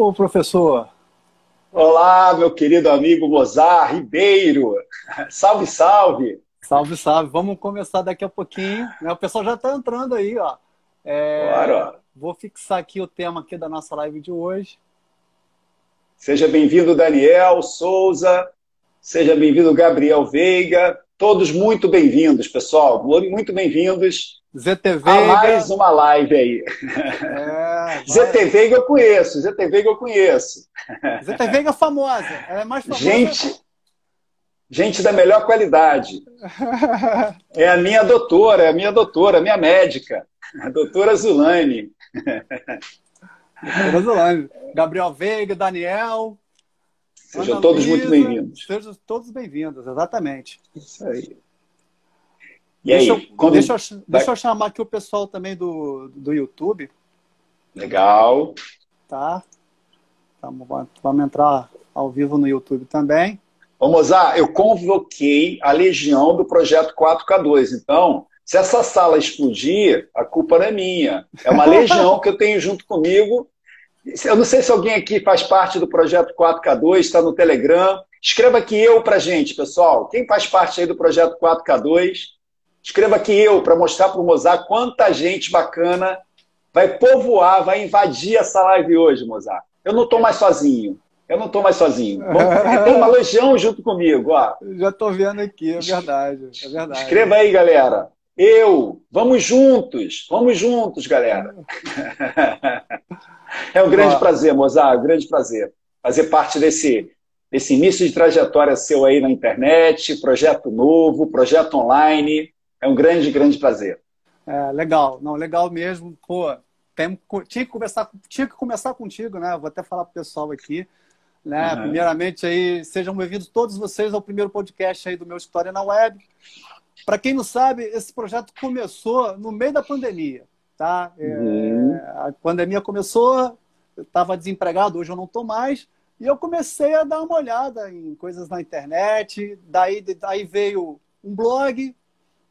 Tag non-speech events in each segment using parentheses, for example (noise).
Ô, professor. Olá, meu querido amigo Mozart Ribeiro. Salve, salve. Salve, salve. Vamos começar daqui a pouquinho. Né? O pessoal já está entrando aí, ó. É... Claro. Vou fixar aqui o tema aqui da nossa live de hoje. Seja bem-vindo, Daniel Souza. Seja bem-vindo, Gabriel Veiga. Todos muito bem-vindos, pessoal. Muito bem-vindos. ZT Veiga. A mais uma live aí. É, (laughs) ZT Veiga eu conheço, ZT Veiga eu conheço. ZT Veiga é famosa, ela é mais famosa. Gente, gente da melhor qualidade. (laughs) É a minha doutora, é a minha doutora, a minha médica, a doutora Zulane. Doutora Zulane. Gabriel Veiga, Daniel. Sejam Ana todos Luísa, muito bem-vindos. Sejam todos bem-vindos, exatamente. Isso aí. E deixa, aí, eu, deixa, eu, deixa eu chamar aqui o pessoal também do, do YouTube. Legal. Tá. Vamos, vamos entrar ao vivo no YouTube também. Ô, Mozart, eu convoquei a legião do projeto 4K2. Então, se essa sala explodir, a culpa não é minha. É uma (laughs) legião que eu tenho junto comigo eu não sei se alguém aqui faz parte do projeto 4K2, está no Telegram. Escreva aqui eu para gente, pessoal. Quem faz parte aí do projeto 4K2? Escreva aqui eu para mostrar para o Mozart quanta gente bacana vai povoar, vai invadir essa live hoje, Mozart. Eu não estou mais sozinho. Eu não estou mais sozinho. Tem uma legião junto comigo. Ó. Já estou vendo aqui, é verdade, é verdade. Escreva aí, galera. Eu. Vamos juntos. Vamos juntos, galera. (laughs) É um grande prazer, Mozart, um grande prazer fazer parte desse, desse início de trajetória seu aí na internet, projeto novo, projeto online. É um grande, grande prazer. É, legal, não, legal mesmo. Pô, tem, tinha, que começar, tinha que começar contigo, né? Vou até falar pro pessoal aqui. Né? Uhum. Primeiramente, aí, sejam bem-vindos todos vocês ao primeiro podcast aí do meu História na Web. Para quem não sabe, esse projeto começou no meio da pandemia. Tá? É, uhum. a pandemia começou, eu estava desempregado, hoje eu não estou mais, e eu comecei a dar uma olhada em coisas na internet, daí, daí veio um blog,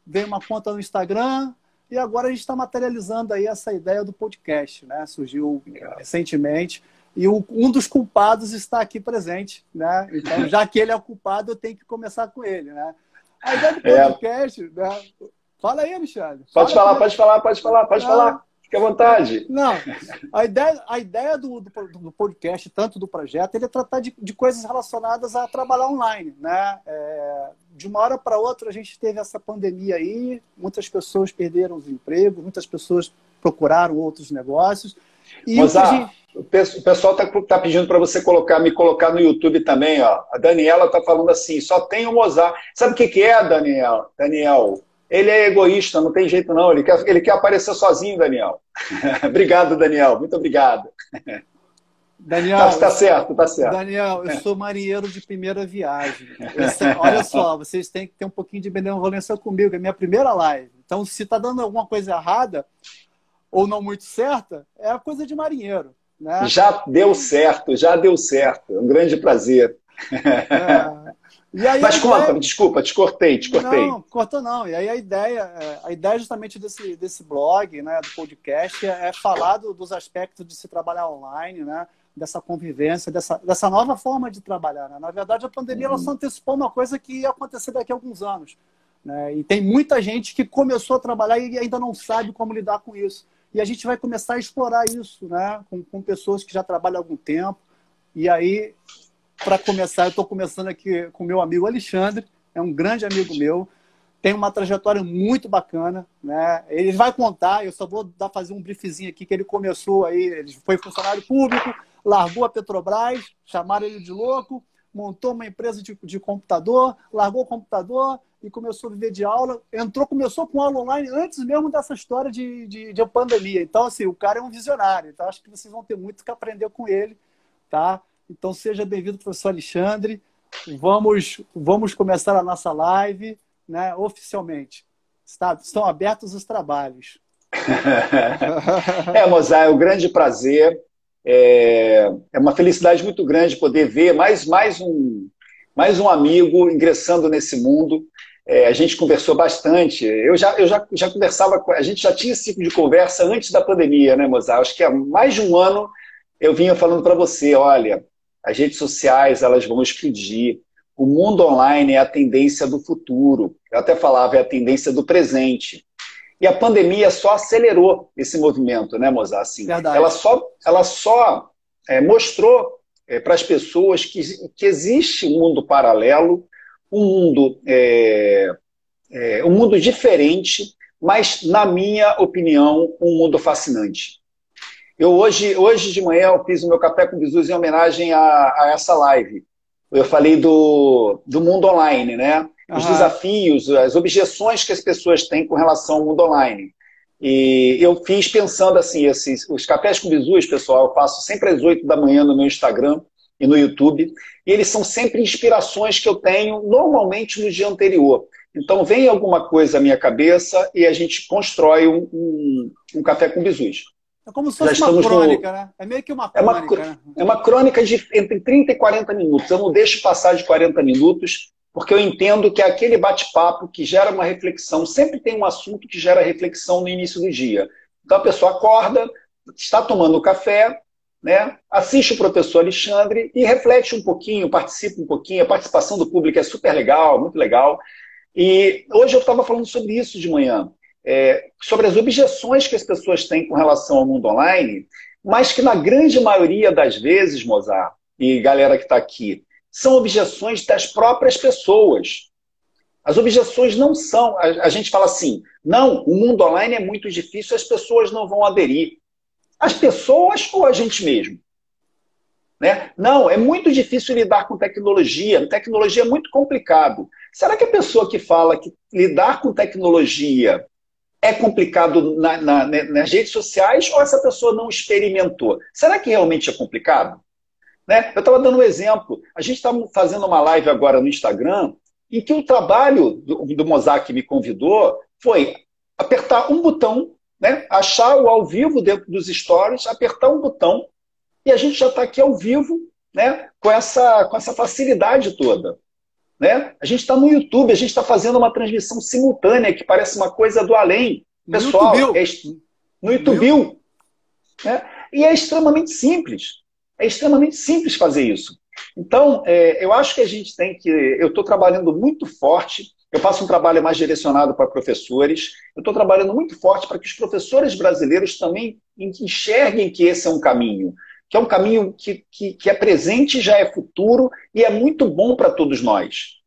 veio uma conta no Instagram, e agora a gente está materializando aí essa ideia do podcast, né? Surgiu recentemente. E o, um dos culpados está aqui presente, né? Então, já que ele é o culpado, eu tenho que começar com ele, né? A ideia do podcast, é. né? Fala aí, Alexandre. Pode falar, pode falar, pode falar, pode não, falar. Fique à vontade. Não, a ideia, a ideia do, do, do podcast, tanto do projeto, ele é tratar de, de coisas relacionadas a trabalhar online, né? É, de uma hora para outra a gente teve essa pandemia aí, muitas pessoas perderam os empregos, muitas pessoas procuraram outros negócios. E Mozart, gente... o pessoal está tá pedindo para você colocar, me colocar no YouTube também, ó. A Daniela está falando assim, só tem o Mozart. Sabe o que, que é, Daniel? Daniel, ele é egoísta, não tem jeito não. Ele quer, ele quer aparecer sozinho, Daniel. (laughs) obrigado, Daniel. Muito obrigado. Daniel, tá, tá, certo, tá certo. Daniel, eu sou marinheiro de primeira viagem. (laughs) olha só, vocês têm que ter um pouquinho de benevolência comigo, é minha primeira live. Então, se está dando alguma coisa errada ou não muito certa, é a coisa de marinheiro. Né? Já deu certo, já deu certo. É um grande prazer. É. (laughs) Mas conta, ideia... desculpa, te cortei, te cortei. Não, cortou não. E aí a ideia, é, a ideia justamente desse, desse blog, né, do podcast, é, é falar do, dos aspectos de se trabalhar online, né, dessa convivência, dessa, dessa nova forma de trabalhar. Né? Na verdade, a pandemia uhum. ela só antecipou uma coisa que ia acontecer daqui a alguns anos. Né? E tem muita gente que começou a trabalhar e ainda não sabe como lidar com isso. E a gente vai começar a explorar isso né? com, com pessoas que já trabalham há algum tempo. E aí para começar, eu estou começando aqui com meu amigo Alexandre, é um grande amigo meu, tem uma trajetória muito bacana, né? Ele vai contar, eu só vou dar fazer um briefzinho aqui que ele começou aí, ele foi funcionário público, largou a Petrobras, chamaram ele de louco, montou uma empresa de, de computador, largou o computador e começou a viver de aula. Entrou, começou com aula online antes mesmo dessa história de, de, de pandemia. Então, assim, o cara é um visionário. Então, acho que vocês vão ter muito que aprender com ele, tá? Então, seja bem-vindo, professor Alexandre. Vamos, vamos começar a nossa live né, oficialmente. Está, estão abertos os trabalhos. (laughs) é, Mozart, é um grande prazer. É, é uma felicidade muito grande poder ver mais, mais, um, mais um amigo ingressando nesse mundo. É, a gente conversou bastante. Eu já, eu já, já conversava, a gente já tinha esse tipo de conversa antes da pandemia, né, Mozart? Acho que há mais de um ano eu vinha falando para você, olha, as redes sociais elas vão explodir. O mundo online é a tendência do futuro. Eu até falava, é a tendência do presente. E a pandemia só acelerou esse movimento, né, Mozart? Assim, Verdade. ela só, ela só é, mostrou é, para as pessoas que, que existe um mundo paralelo, um mundo, é, é, um mundo diferente, mas, na minha opinião, um mundo fascinante. Eu hoje, hoje de manhã eu fiz o meu café com Jesus em homenagem a, a essa live. Eu falei do, do mundo online, né? Os uhum. desafios, as objeções que as pessoas têm com relação ao mundo online. E eu fiz pensando assim, esses, os cafés com Jesus, pessoal, eu faço sempre às 8 da manhã no meu Instagram e no YouTube. E eles são sempre inspirações que eu tenho normalmente no dia anterior. Então vem alguma coisa à minha cabeça e a gente constrói um, um, um café com bisus. É como se fosse uma crônica, no... né? É meio que uma crônica. É uma, é uma crônica de entre 30 e 40 minutos. Eu não deixo passar de 40 minutos, porque eu entendo que é aquele bate-papo que gera uma reflexão. Sempre tem um assunto que gera reflexão no início do dia. Então a pessoa acorda, está tomando café, né? assiste o professor Alexandre e reflete um pouquinho, participa um pouquinho. A participação do público é super legal, muito legal. E hoje eu estava falando sobre isso de manhã é, sobre as objeções que as pessoas têm com relação ao mundo online, mas que na grande maioria das vezes, Mozart e galera que está aqui, são objeções das próprias pessoas. As objeções não são. A, a, gente fala assim: não, o mundo online é muito difícil, as pessoas não vão aderir. As pessoas ou a gente mesmo? Né? Não, é muito difícil lidar com tecnologia. Tecnologia é muito complicado. Será que a pessoa que fala que lidar com tecnologia é complicado na, na, né, nas redes sociais ou essa pessoa não experimentou? Será que realmente é complicado? Né? Eu estava dando um exemplo. A gente está fazendo uma live agora no Instagram em que o trabalho do, do Mozart que me convidou foi apertar um botão, né? achar o ao vivo dentro dos stories, apertar um botão e a gente já está aqui ao vivo né? com, essa, com essa facilidade toda. Né? A gente está no YouTube, a gente está fazendo uma transmissão simultânea que parece uma coisa do além. Pessoal, no YouTube. É, no YouTube. Né? E é extremamente simples. É extremamente simples fazer isso. Então, é, eu acho que a gente tem que. Eu estou trabalhando muito forte. Eu faço um trabalho mais direcionado para professores. Eu estou trabalhando muito forte para que os professores brasileiros também enxerguem que esse é um caminho que é um caminho que, que, que é presente, já é futuro e é muito bom para todos nós.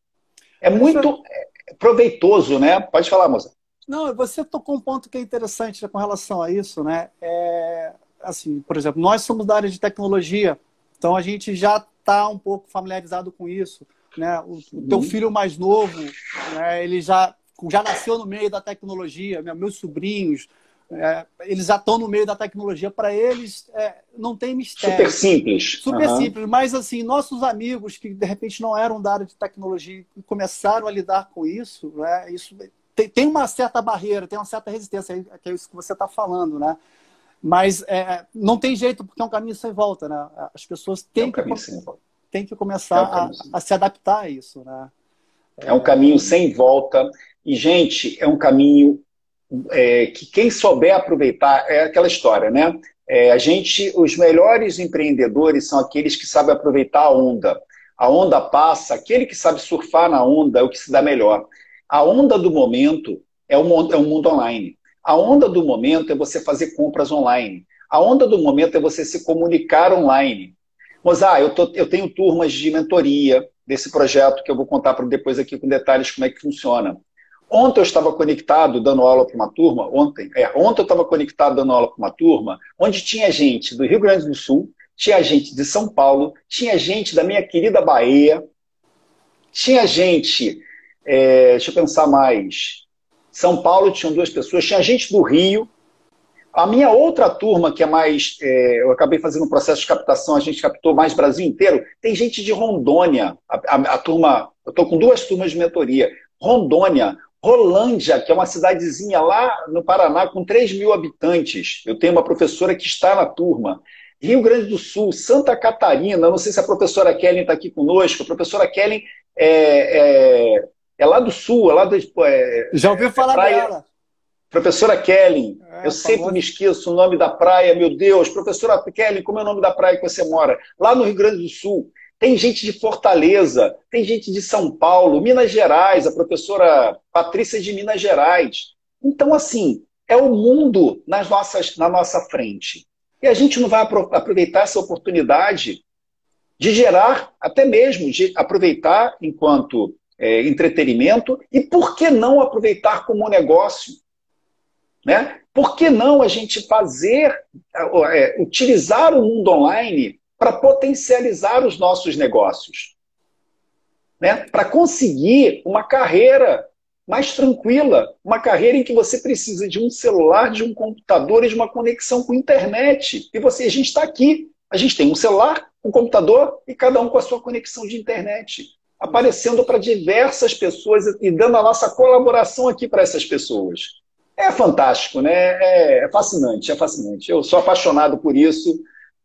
É muito é, proveitoso, né? Pode falar, moça. Não, você tocou um ponto que é interessante né, com relação a isso, né? É, assim, por exemplo, nós somos da área de tecnologia, então a gente já está um pouco familiarizado com isso, né? O, o teu uhum. filho mais novo, né? Ele já já nasceu no meio da tecnologia, né? meus sobrinhos, é, eles já estão no meio da tecnologia. Para eles, é, não tem mistério. Super simples. Super uhum. simples. Mas, assim, nossos amigos que, de repente, não eram da área de tecnologia e começaram a lidar com isso, né? isso tem, tem uma certa barreira, tem uma certa resistência, que é isso que você está falando, né? Mas é, não tem jeito, porque é um caminho sem volta, né? As pessoas têm, é um que, têm que começar é um a, a se adaptar a isso, né? É um caminho sem volta. E, gente, é um caminho é, que quem souber aproveitar é aquela história, né? É, a gente, os melhores empreendedores são aqueles que sabem aproveitar a onda. A onda passa, aquele que sabe surfar na onda é o que se dá melhor. A onda do momento é o, é o mundo online. A onda do momento é você fazer compras online. A onda do momento é você se comunicar online. Mozart, eu, tô, eu tenho turmas de mentoria desse projeto que eu vou contar para depois aqui com detalhes como é que funciona. Ontem eu estava conectado dando aula para uma turma, ontem, é, ontem eu estava conectado dando aula para uma turma, onde tinha gente do Rio Grande do Sul, tinha gente de São Paulo, tinha gente da minha querida Bahia, tinha gente, é, deixa eu pensar mais, São Paulo tinham duas pessoas, tinha gente do Rio. A minha outra turma, que é mais. É, eu acabei fazendo um processo de captação, a gente captou mais Brasil inteiro. Tem gente de Rondônia. A, a, a turma. Eu estou com duas turmas de mentoria. Rondônia, Rolândia, que é uma cidadezinha lá no Paraná com 3 mil habitantes. Eu tenho uma professora que está na turma. Rio Grande do Sul, Santa Catarina, não sei se a professora Kellen está aqui conosco. A professora Kellen é, é, é, lá do sul, é lá do. É, Já ouviu falar praia... dela? Professora Kelly, é, eu sempre me esqueço o nome da praia, meu Deus. Professora Kelly, como é o nome da praia que você mora? Lá no Rio Grande do Sul. Tem gente de Fortaleza, tem gente de São Paulo, Minas Gerais, a professora Patrícia de Minas Gerais. Então, assim, é o mundo nas nossas, na nossa frente. E a gente não vai aproveitar essa oportunidade de gerar, até mesmo de aproveitar enquanto é, entretenimento, e por que não aproveitar como negócio? Né? Por que não a gente fazer, é, utilizar o mundo online para potencializar os nossos negócios? Né? Para conseguir uma carreira mais tranquila, uma carreira em que você precisa de um celular, de um computador e de uma conexão com a internet. E você, a gente está aqui, a gente tem um celular, um computador e cada um com a sua conexão de internet, aparecendo para diversas pessoas e dando a nossa colaboração aqui para essas pessoas. É fantástico, né? É, é fascinante, é fascinante. Eu sou apaixonado por isso.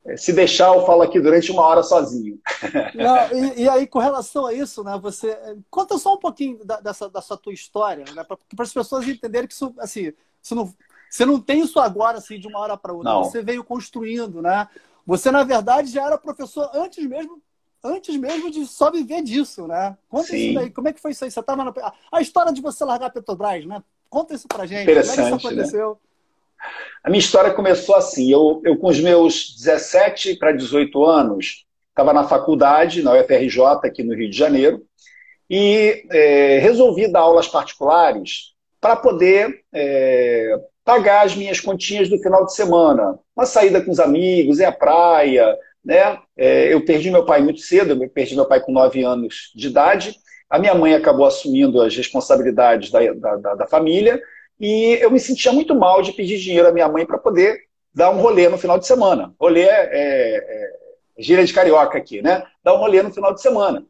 É, se deixar, eu falo aqui durante uma hora sozinho. (laughs) Não, e, e, aí, com relação a isso, né, você conta só um pouquinho da, dessa, dessa tua história, né, para as pessoas entenderem que isso, assim, você não, você não tem isso agora, assim, de uma hora para outra. Não. Você veio construindo, né? Você, na verdade, já era professor antes mesmo, antes mesmo de só viver disso, né? Conta Sim. isso daí. Como é que foi isso aí? Você estava na... A história de você largar a Petrobras, né? Conta isso pra gente. Interessante, Como é que isso né? aconteceu? Né? A minha história começou assim. Eu, eu com os meus 17 para 18 anos, estava na faculdade, na UFRJ, aqui no Rio de Janeiro, e é, resolvi dar aulas particulares para poder é, pagar as minhas continhas do final de semana. Uma saída com os amigos, é a praia, né? É, eu perdi meu pai muito cedo, eu perdi meu pai com 9 anos de idade. A minha mãe acabou assumindo as responsabilidades da, da, da família e eu me sentia muito mal de pedir dinheiro à minha mãe para poder dar um rolê no final de semana. Rolê é, é, é gíria de carioca aqui, né? Dar um rolê no final de semana.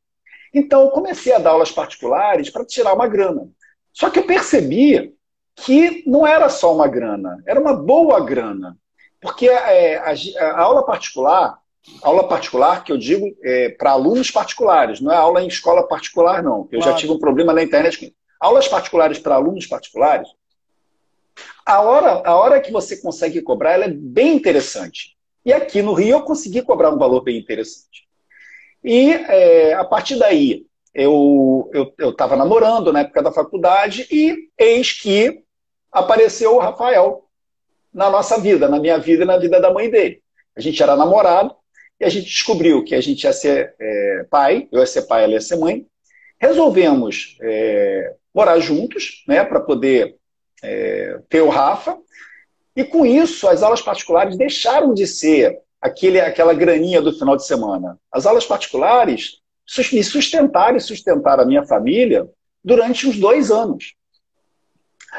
Então, eu comecei a dar aulas particulares para tirar uma grana. Só que eu percebi que não era só uma grana, era uma boa grana. Porque é, a, a, aula particular, aula particular que eu digo é, para alunos particulares, não é aula em escola particular, não. Eu claro. já tive um problema na internet. Aulas particulares para alunos particulares, a hora, a hora que você consegue cobrar, ela é bem interessante. E aqui no Rio eu consegui cobrar um valor bem interessante. E é, a partir daí, eu estava eu, eu namorando na época da faculdade e eis que apareceu o Rafael na nossa vida, na minha vida e na vida da mãe dele. A gente era namorado e a gente descobriu que a gente ia ser é, pai, eu ia ser pai, ela ia ser mãe. Resolvemos é, morar juntos, né, para poder é, ter o Rafa. E com isso, as aulas particulares deixaram de ser aquele, aquela graninha do final de semana. As aulas particulares me sustentaram e sustentaram a minha família durante uns dois anos.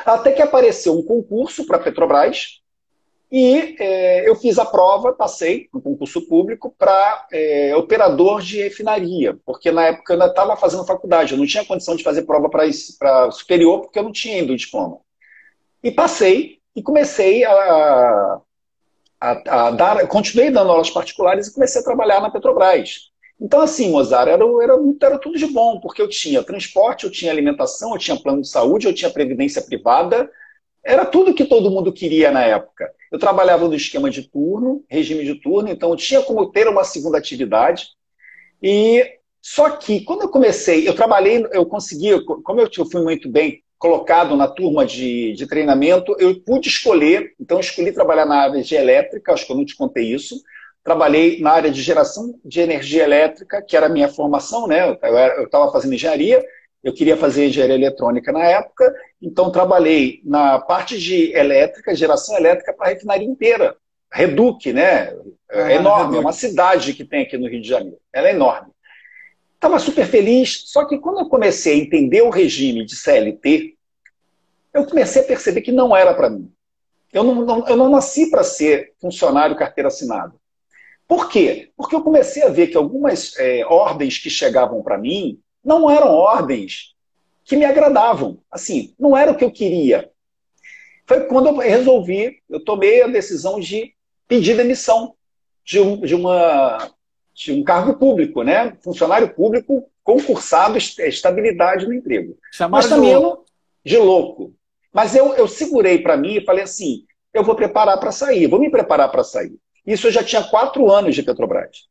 Até que apareceu um concurso para a Petrobras e é, eu fiz a prova, passei no concurso público para é, operador de refinaria, porque na época eu ainda estava fazendo faculdade, eu não tinha condição de fazer prova para superior porque eu não tinha ainda o diploma. E passei e comecei a, a, a dar, continuei dando aulas particulares e comecei a trabalhar na Petrobras. Então, assim, Mozart, era, era, era tudo de bom, porque eu tinha transporte, eu tinha alimentação, eu tinha plano de saúde, eu tinha previdência privada, era tudo que todo mundo queria na época. Eu trabalhava no esquema de turno, regime de turno, então eu tinha como ter uma segunda atividade. E só que quando eu comecei, eu trabalhei, eu consegui, como eu fui muito bem colocado na turma de, de treinamento, eu pude escolher, então escolhi trabalhar na área de elétrica, acho que eu não te contei isso. Trabalhei na área de geração de energia elétrica, que era a minha formação, né? Eu estava fazendo engenharia, eu queria fazer engenharia eletrônica na época, então trabalhei na parte de elétrica, geração elétrica para a refinaria inteira. Reduc, né? É ah, enorme, é uma cidade que tem aqui no Rio de Janeiro. Ela é enorme. Estava super feliz, só que quando eu comecei a entender o regime de CLT, eu comecei a perceber que não era para mim. Eu não, não, eu não nasci para ser funcionário carteira assinada. Por quê? Porque eu comecei a ver que algumas é, ordens que chegavam para mim não eram ordens que me agradavam. Assim, não era o que eu queria. Foi quando eu resolvi, eu tomei a decisão de pedir demissão de, um, de uma um cargo público, né? Funcionário público concursado, estabilidade no emprego. Chamaram Mas também de louco. De louco. Mas eu, eu segurei para mim e falei assim: eu vou preparar para sair, vou me preparar para sair. Isso eu já tinha quatro anos de Petrobras.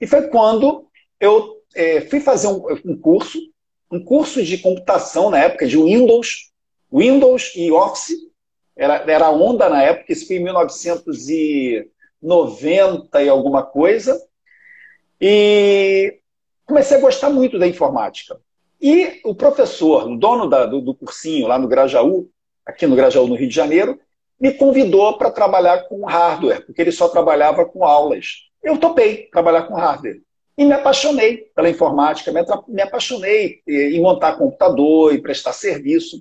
E foi quando eu é, fui fazer um, um, curso, um curso de computação na época de Windows, Windows e Office. Era, era onda na época, isso foi em 1990 e alguma coisa. E comecei a gostar muito da informática. E o professor, o dono da, do, do cursinho lá no Grajaú, aqui no Grajaú, no Rio de Janeiro, me convidou para trabalhar com hardware, porque ele só trabalhava com aulas. Eu topei trabalhar com hardware. E me apaixonei pela informática, me apaixonei em montar computador e prestar serviço.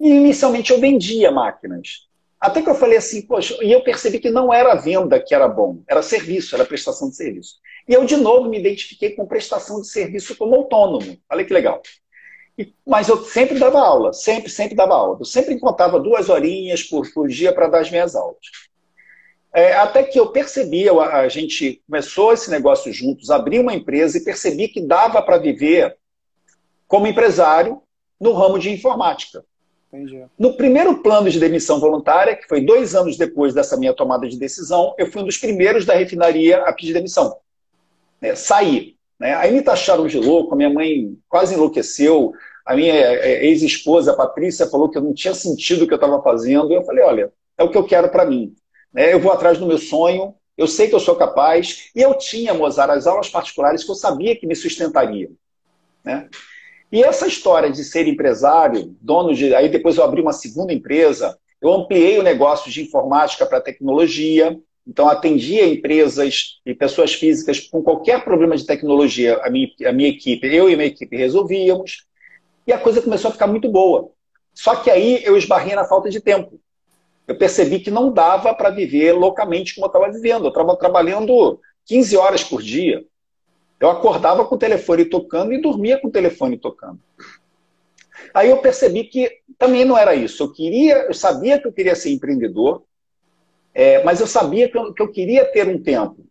E inicialmente eu vendia máquinas. Até que eu falei assim, poxa, e eu percebi que não era venda que era bom, era serviço, era prestação de serviço. E eu, de novo, me identifiquei com prestação de serviço como autônomo. Olha que legal. E, mas eu sempre dava aula, sempre, sempre dava aula. Eu sempre encontrava duas horinhas por, por dia para dar as minhas aulas. É, até que eu percebi, a, a gente começou esse negócio juntos, abri uma empresa e percebi que dava para viver como empresário no ramo de informática. Entendi. No primeiro plano de demissão voluntária, que foi dois anos depois dessa minha tomada de decisão, eu fui um dos primeiros da refinaria a pedir demissão. Né, saí. Né? Aí me taxaram de louco, a minha mãe quase enlouqueceu, a minha é, ex-esposa, a Patrícia, falou que eu não tinha sentido o que eu estava fazendo. Eu falei, olha, é o que eu quero para mim. Né? Eu vou atrás do meu sonho, eu sei que eu sou capaz. E eu tinha, Mozart, as aulas particulares que eu sabia que me sustentariam. Né? E essa história de ser empresário, dono de. Aí depois eu abri uma segunda empresa, eu ampliei o negócio de informática para tecnologia, então, atendia empresas e pessoas físicas com qualquer problema de tecnologia, a minha, a minha equipe, eu e minha equipe resolvíamos, e a coisa começou a ficar muito boa. Só que aí eu esbarrei na falta de tempo. Eu percebi que não dava para viver loucamente como eu estava vivendo. Eu estava trabalhando 15 horas por dia. Eu acordava com o telefone tocando e dormia com o telefone tocando. Aí eu percebi que também não era isso. Eu queria, eu sabia que eu queria ser empreendedor, é, mas eu sabia que eu, que eu, queria ter um tempo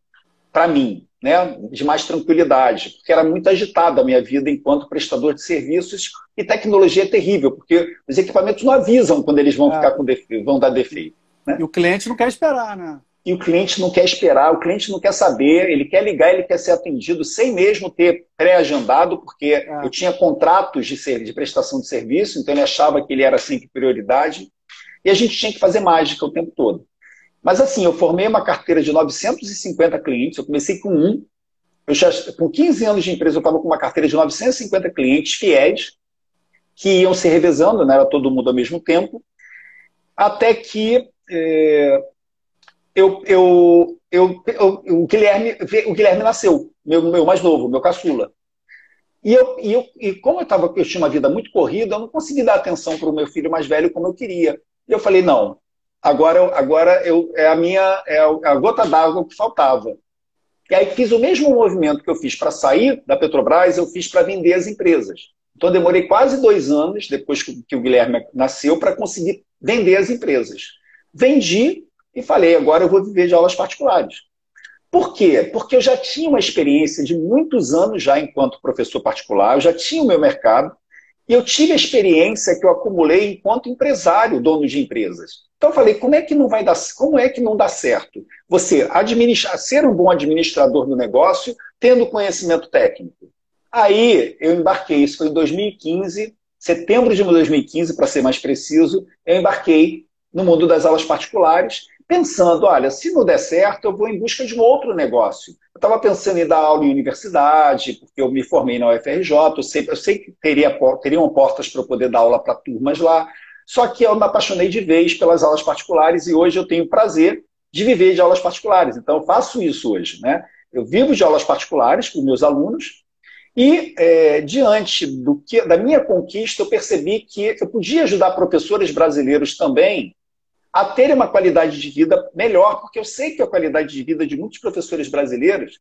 para mim, né, de mais tranquilidade, porque era muito agitada a minha vida enquanto prestador de serviços e tecnologia é terrível, porque os equipamentos não avisam quando eles vão é. ficar com defeito, vão dar defeito. Né? E o cliente não quer esperar, né? E o cliente não quer esperar, o cliente não quer saber, ele quer ligar, ele quer ser atendido sem mesmo ter pré-agendado, porque é. eu tinha contratos de, ser, de prestação de serviço, então ele achava que ele era sempre prioridade, e a gente tinha que fazer mágica o tempo todo. Mas assim, eu formei uma carteira de 950 clientes, eu comecei com um. Eu já, com 15 anos de empresa, eu estava com uma carteira de 950 clientes fiéis, que iam se revezando, né? era todo mundo ao mesmo tempo, até que é, eu, eu, eu, eu, o, Guilherme, o Guilherme nasceu, meu, meu mais novo, meu caçula. E, eu, e, eu, e como eu, tava, eu tinha uma vida muito corrida, eu não consegui dar atenção para o meu filho mais velho como eu queria. E eu falei, não, agora, agora eu, é a minha é a gota d'água que faltava. E aí fiz o mesmo movimento que eu fiz para sair da Petrobras, eu fiz para vender as empresas. Então demorei quase dois anos, depois que o Guilherme nasceu, para conseguir vender as empresas. Vendi e falei, agora eu vou viver de aulas particulares. Por quê? Porque eu já tinha uma experiência de muitos anos já enquanto professor particular, eu já tinha o meu mercado, e eu tive a experiência que eu acumulei enquanto empresário, dono de empresas. Então eu falei, como é que não vai dar, como é que não dá certo? Você administrar, ser um bom administrador do negócio, tendo conhecimento técnico. Aí eu embarquei, isso foi em 2015, setembro de 2015, para ser mais preciso, eu embarquei no mundo das aulas particulares, pensando, olha, se não der certo, eu vou em busca de um outro negócio. Estava pensando em dar aula em universidade, porque eu me formei na UFRJ, eu sei, eu sei que teria, teriam portas para eu poder dar aula para turmas lá, só que eu me apaixonei de vez pelas aulas particulares e hoje eu tenho o prazer de viver de aulas particulares. Então eu faço isso hoje. Né? Eu vivo de aulas particulares com meus alunos e, é, diante do que, da minha conquista, eu percebi que eu podia ajudar professores brasileiros também a terem uma qualidade de vida melhor, porque eu sei que a qualidade de vida de muitos professores brasileiros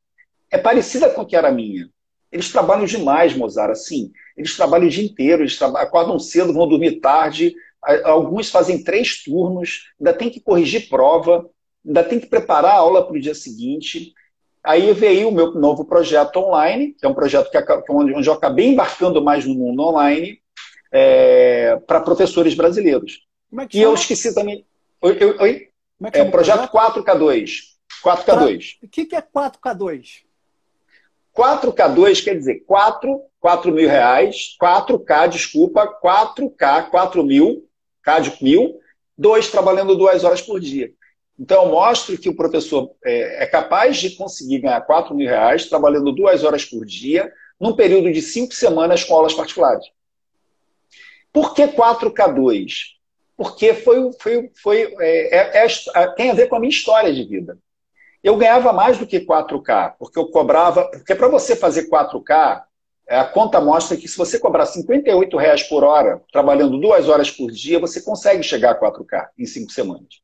é parecida com a que era a minha. Eles trabalham demais, Mozart, assim. Eles trabalham o dia inteiro, eles acordam cedo, vão dormir tarde, Alguns fazem três turnos, ainda tem que corrigir prova, ainda tem que preparar a aula para o dia seguinte. Aí veio o meu novo projeto online, que é um projeto que, onde eu acabei embarcando mais no mundo online, é, para professores brasileiros. É e eu esqueci também. Oi? oi? É, é projeto 4K2. 4K2. O que, que é 4K2? 4K2 quer dizer 4, 4 mil reais, 4K, desculpa, 4K, 4 mil, K de mil, dois trabalhando duas horas por dia. Então, eu mostro que o professor é, é capaz de conseguir ganhar 4 mil reais trabalhando duas horas por dia, num período de cinco semanas com aulas particulares. Por que 4K2? Porque foi, foi, foi, é, é, é, tem a ver com a minha história de vida. Eu ganhava mais do que 4K, porque eu cobrava. Porque para você fazer 4K, é, a conta mostra que se você cobrar 58 reais por hora, trabalhando duas horas por dia, você consegue chegar a 4K em cinco semanas.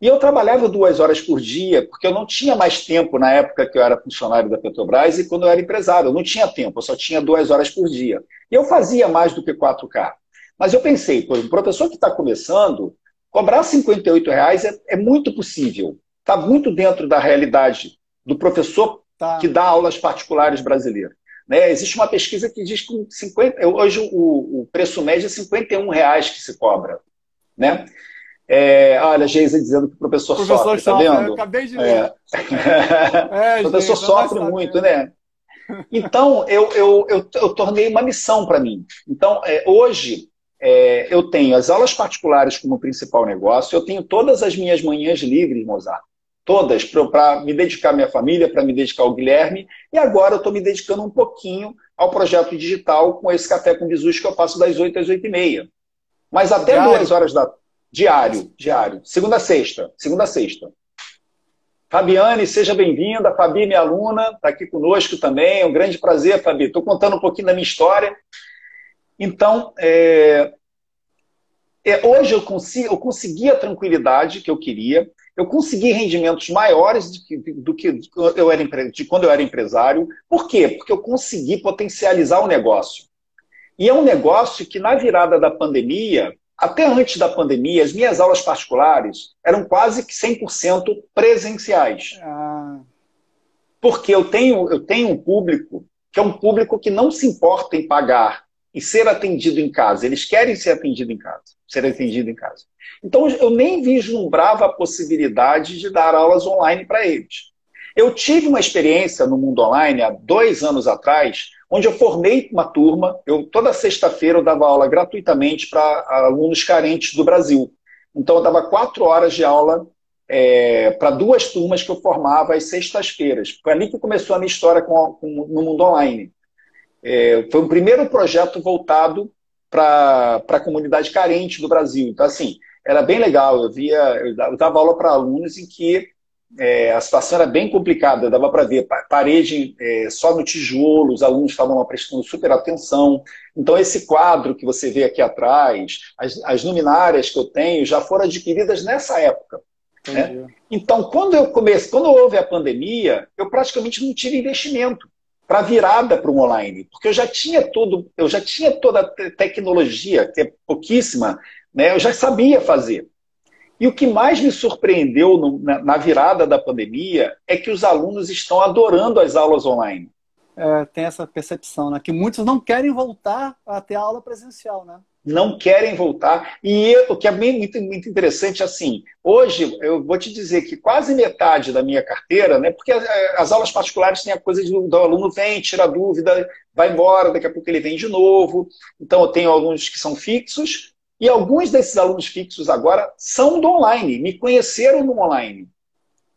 E eu trabalhava duas horas por dia, porque eu não tinha mais tempo na época que eu era funcionário da Petrobras e quando eu era empresário. Eu não tinha tempo, eu só tinha duas horas por dia. E eu fazia mais do que 4K. Mas eu pensei, pô, um professor que está começando, cobrar 58 reais é, é muito possível está muito dentro da realidade do professor tá. que dá aulas particulares brasileiro. Né? Existe uma pesquisa que diz que 50, hoje o, o preço médio é 51 reais que se cobra. Né? É, olha, a Geisa dizendo que o professor, o professor sofre, tá vendo? Eu acabei de ler. É. (laughs) é, o professor sofre muito, né? Então, eu, eu, eu, eu, tornei uma missão para mim. Então, é, hoje, é, eu tenho as aulas particulares como principal negócio, eu tenho todas as minhas manhãs livres, Mozart todas para me dedicar à minha família, para me dedicar ao Guilherme, e agora eu estou me dedicando um pouquinho ao projeto digital com esse Café com Jesus que eu passo das 8 às 8 e meia. Mas até diário. duas horas da... Diário, diário. Segunda a sexta. Segunda a sexta. Fabiane, seja bem-vinda. Fabi, minha aluna, está aqui conosco também. É um grande prazer, Fabi. Estou contando um pouquinho da minha história. Então, é... É, hoje eu, consigo, eu consegui a tranquilidade que eu queria eu consegui rendimentos maiores do que, do que eu era, de quando eu era empresário. Por quê? Porque eu consegui potencializar o negócio. E é um negócio que, na virada da pandemia, até antes da pandemia, as minhas aulas particulares eram quase que 100% presenciais. Ah. Porque eu tenho, eu tenho um público que é um público que não se importa em pagar e ser atendido em casa. Eles querem ser atendidos em casa, ser atendido em casa. Então, eu nem vislumbrava a possibilidade de dar aulas online para eles. Eu tive uma experiência no mundo online há dois anos atrás, onde eu formei uma turma. Eu toda sexta-feira eu dava aula gratuitamente para alunos carentes do Brasil. Então, eu dava quatro horas de aula é, para duas turmas que eu formava às sextas-feiras. Foi ali que começou a minha história com, com, no mundo online. É, foi o primeiro projeto voltado para a comunidade carente do Brasil. Então, assim, era bem legal. Eu via, eu dava aula para alunos em que é, a situação era bem complicada, dava para ver parede é, só no tijolo, os alunos estavam prestando super atenção. Então, esse quadro que você vê aqui atrás, as, as luminárias que eu tenho, já foram adquiridas nessa época. Né? Então, quando eu comecei, quando houve a pandemia, eu praticamente não tive investimento para virada para o online, porque eu já tinha tudo, eu já tinha toda a tecnologia, que é pouquíssima, né? Eu já sabia fazer. E o que mais me surpreendeu no, na, na, virada da pandemia é que os alunos estão adorando as aulas online. É, tem essa percepção, né? Que muitos não querem voltar a ter aula presencial, né? Não querem voltar. E o que é muito, muito interessante, assim, hoje eu vou te dizer que quase metade da minha carteira, né? Porque as aulas particulares têm a coisa de, do aluno vem, tira dúvida, vai embora, daqui a pouco ele vem de novo. Então eu tenho alunos que são fixos e alguns desses alunos fixos agora são do online, me conheceram no online.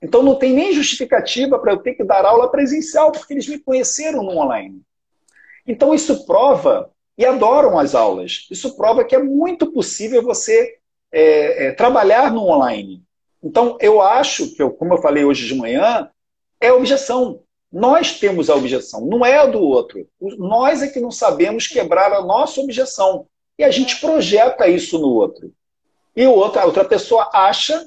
Então não tem nem justificativa para eu ter que dar aula presencial, porque eles me conheceram no online. Então isso prova, e adoram as aulas, isso prova que é muito possível você é, é, trabalhar no online. Então eu acho que, eu, como eu falei hoje de manhã, é objeção. Nós temos a objeção, não é a do outro. Nós é que não sabemos quebrar a nossa objeção e a gente projeta isso no outro. E o outro, a outra pessoa acha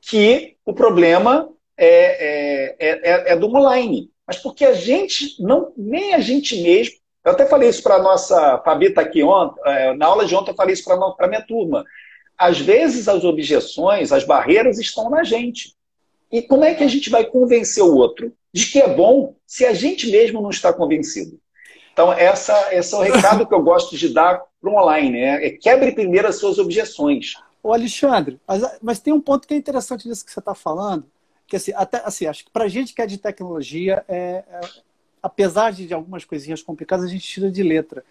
que o problema é, é, é, é do online. Mas porque a gente, não, nem a gente mesmo. Eu até falei isso para a nossa Fabi está aqui ontem, é, na aula de ontem eu falei isso para a minha turma. Às vezes as objeções, as barreiras estão na gente. E como é que a gente vai convencer o outro de que é bom se a gente mesmo não está convencido? Então, essa, esse é o recado que eu gosto de dar para o online. Né? É quebre primeiro as suas objeções. Ô, Alexandre, mas, mas, tem um ponto que é interessante nisso que você está falando, que assim, até, assim, acho que para a gente que é de tecnologia, é, é, apesar de, de algumas coisinhas complicadas, a gente tira de letra.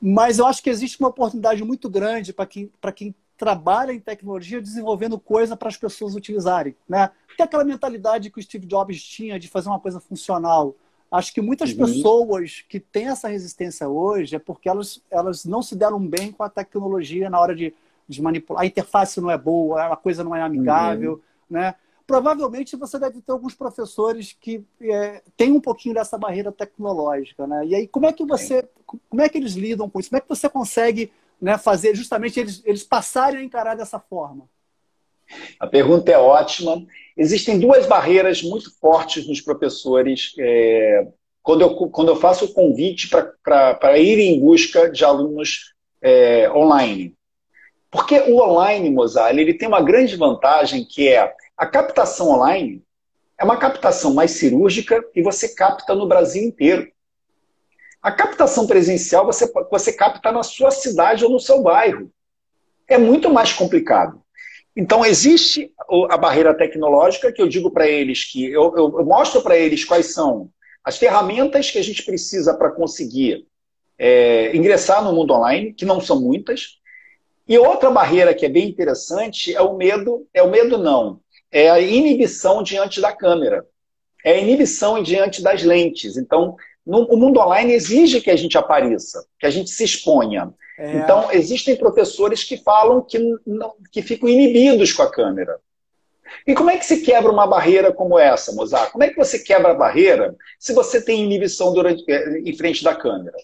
Mas eu acho que existe uma oportunidade muito grande para quem, quem trabalha em tecnologia desenvolvendo coisa para as pessoas utilizarem. Né? Tem aquela mentalidade que o Steve Jobs tinha de fazer uma coisa funcional. Acho que muitas uhum. pessoas que têm essa resistência hoje é porque elas, elas não se deram bem com a tecnologia na hora de, de manipular. A interface não é boa, a coisa não é amigável. Uhum. Né? Provavelmente você deve ter alguns professores que é, têm um pouquinho dessa barreira tecnológica. Né? E aí, como é que você. Como é que eles lidam com isso? Como é que você consegue né, fazer justamente eles, eles passarem a encarar dessa forma? A pergunta é ótima. Existem duas barreiras muito fortes nos professores é, quando, eu, quando eu faço o convite para ir em busca de alunos é, online. Porque o online, Mozart, ele tem uma grande vantagem que é a captação online é uma captação mais cirúrgica e você capta no Brasil inteiro. A captação presencial você, você capta na sua cidade ou no seu bairro. É muito mais complicado. Então, existe a barreira tecnológica, que eu digo para eles que eu, eu, eu mostro para eles quais são as ferramentas que a gente precisa para conseguir é, ingressar no mundo online, que não são muitas. E outra barreira que é bem interessante é o medo, é o medo não, é a inibição diante da câmera. É a inibição diante das lentes. Então, no, o mundo online exige que a gente apareça, que a gente se exponha. É. Então, existem professores que falam que, não, que ficam inibidos com a câmera. E como é que se quebra uma barreira como essa, Mozart? Como é que você quebra a barreira se você tem inibição durante, eh, em frente da câmera?